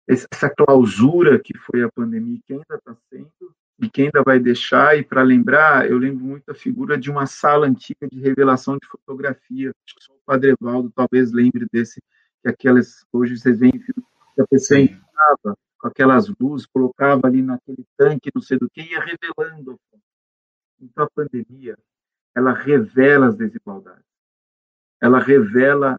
essa clausura que foi a pandemia que ainda está sendo e que ainda vai deixar. E para lembrar, eu lembro muito a figura de uma sala antiga de revelação de fotografia. Acho que só o Padre Evaldo talvez lembre desse, que aquelas, hoje vocês veem que a pessoa entrava com aquelas luzes, colocava ali naquele tanque, não sei do que, ia revelando. Então a pandemia, ela revela as desigualdades. Ela revela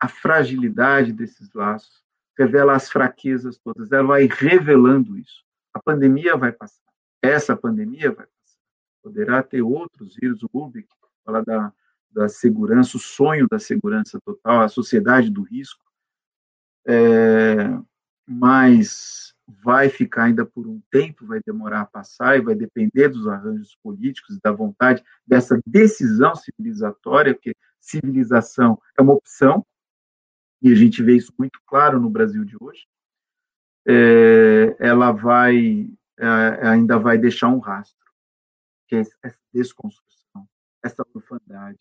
a fragilidade desses laços, revela as fraquezas todas. Ela vai revelando isso. A pandemia vai passar. Essa pandemia vai passar. Poderá ter outros vírus, o Rubik fala da, da segurança, o sonho da segurança total, a sociedade do risco, é, mas vai ficar ainda por um tempo, vai demorar a passar e vai depender dos arranjos políticos, da vontade, dessa decisão civilizatória, porque civilização é uma opção, e a gente vê isso muito claro no Brasil de hoje é, ela vai é, ainda vai deixar um rastro, que é essa desconstrução, essa profundidade,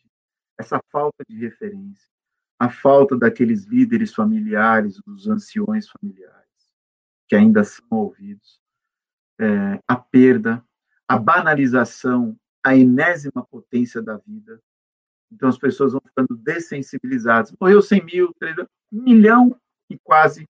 essa falta de referência, a falta daqueles líderes familiares, dos anciões familiares, que ainda são ouvidos, é, a perda, a banalização, a enésima potência da vida. Então as pessoas vão ficando dessensibilizadas. Morreu 100 mil, 3 milhão e quase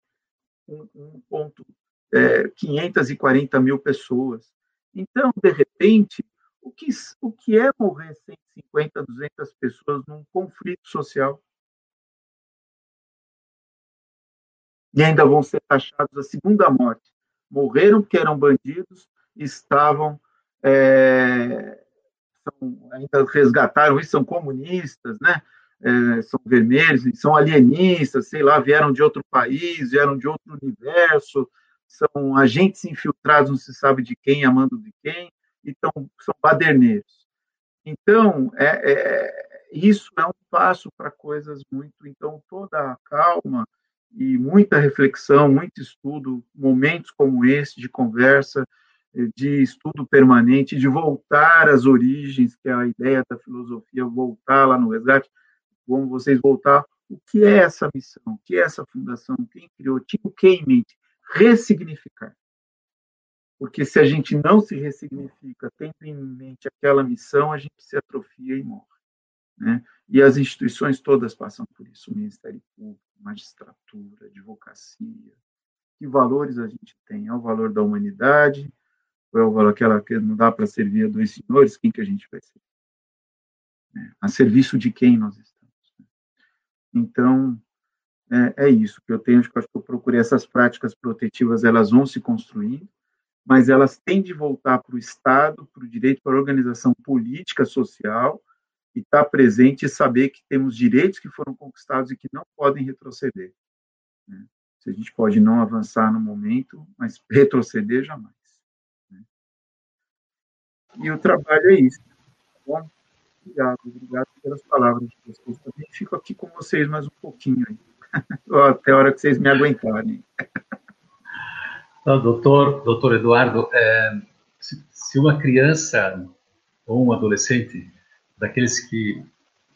um, ponto é, 540 mil pessoas. Então, de repente, o que, o que é morrer 150, 200 pessoas num conflito social? E ainda vão ser taxados a segunda morte. Morreram porque eram bandidos, estavam. É, são, ainda resgataram isso, são comunistas, né? é, são vermelhos, são alienistas, sei lá, vieram de outro país, vieram de outro universo, são agentes infiltrados, não se sabe de quem, amando de quem, então são baderneiros. Então, é, é, isso é um passo para coisas muito. Então, toda a calma e muita reflexão, muito estudo, momentos como esse de conversa, de estudo permanente, de voltar às origens, que é a ideia da filosofia, voltar lá no resgate, como vocês voltar, o que é essa missão, o que é essa fundação, quem criou, tinha o que em mente? Ressignificar. Porque se a gente não se ressignifica, tendo em mente aquela missão, a gente se atrofia e morre. Né? E as instituições todas passam por isso, Ministério Público, magistratura, advocacia. Que valores a gente tem? É o valor da humanidade? Ou aquela que não dá para servir a dois senhores? Quem que a gente vai ser? É, a serviço de quem nós estamos? Então, é, é isso que eu tenho, acho que eu procurei essas práticas protetivas, elas vão se construindo, mas elas têm de voltar para o Estado, para o direito, para a organização política, social, e estar tá presente e saber que temos direitos que foram conquistados e que não podem retroceder. Né? Se a gente pode não avançar no momento, mas retroceder jamais. E o trabalho é isso. Tá bom? Obrigado, obrigado pelas palavras de vocês. Também fico aqui com vocês mais um pouquinho aí. Até a hora que vocês me aguentarem. Não, doutor, doutor Eduardo, é, se, se, uma criança ou um adolescente daqueles que,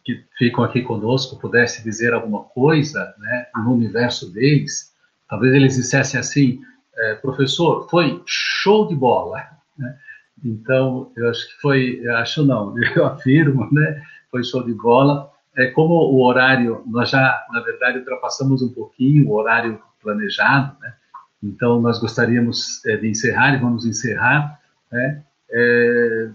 que ficam aqui conosco pudesse dizer alguma coisa né, no universo deles, talvez eles dissessem assim, é, professor, foi show de bola. Né? Então, eu acho que foi, acho não, eu afirmo, né? Foi show de bola. É, como o horário, nós já, na verdade, ultrapassamos um pouquinho o horário planejado, né? Então, nós gostaríamos é, de encerrar e vamos encerrar, né? É,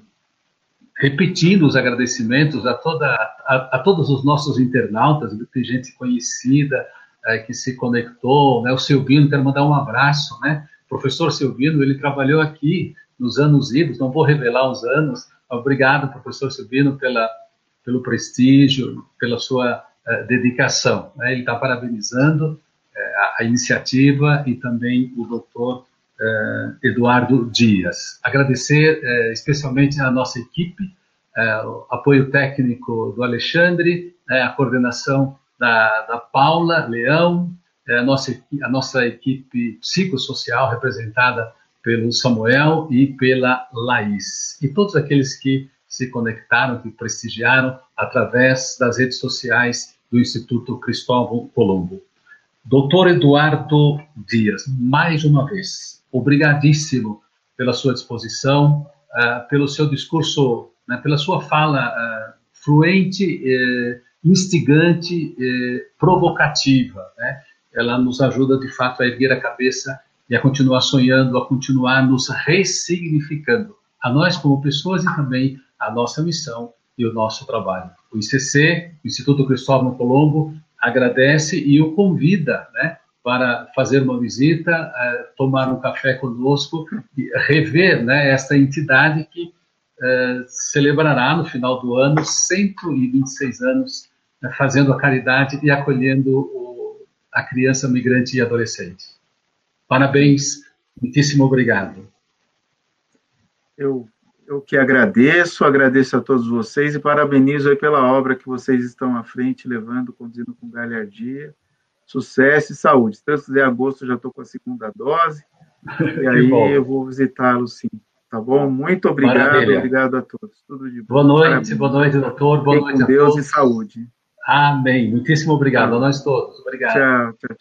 repetindo os agradecimentos a, toda, a, a, todos os nossos internautas, tem gente conhecida é, que se conectou, né? O Silvino, quero mandar um abraço, né? O professor Silvino, ele trabalhou aqui nos anos idos, não vou revelar os anos. Obrigado, professor Silvino, pela, pelo prestígio, pela sua uh, dedicação. Né? Ele está parabenizando uh, a, iniciativa e também o doutor uh, Eduardo Dias. Agradecer especialmente a nossa equipe, o apoio técnico do Alexandre, né? a coordenação da, da Paula Leão, a nossa, a nossa equipe psicossocial representada pelo Samuel e pela Laís. E todos aqueles que se conectaram, que prestigiaram através das redes sociais do Instituto Cristóvão Colombo. Doutor Eduardo Dias, mais uma vez, obrigadíssimo pela sua disposição, uh, pelo seu discurso, né, pela sua fala uh, fluente, uh, instigante, eh, provocativa. Né? Ela nos ajuda, de fato, a erguer a cabeça e a continuar sonhando, a continuar nos ressignificando, a nós como pessoas e também a nossa missão e o nosso trabalho. O ICC, o Instituto Cristóvão Colombo, agradece e o convida né, para fazer uma visita, uh, tomar um café conosco e rever né, esta entidade que uh, celebrará no final do ano 126 anos né, fazendo a caridade e acolhendo o, a criança migrante e adolescente. Parabéns, muitíssimo obrigado. Eu, eu que agradeço, agradeço a todos vocês e parabenizo aí pela obra que vocês estão à frente, levando, conduzindo com galhardia. Sucesso e saúde. Deus quiser, agosto já estou com a segunda dose. E aí eu vou visitá-lo sim. Tá bom? Muito obrigado. Maravilha. Obrigado a todos. Tudo de bom. Boa noite, Parabéns. boa noite, doutor. Boa Fique noite com a Deus todos. e saúde. Amém. Muitíssimo obrigado a nós todos. Obrigado. Tchau, tchau, tchau.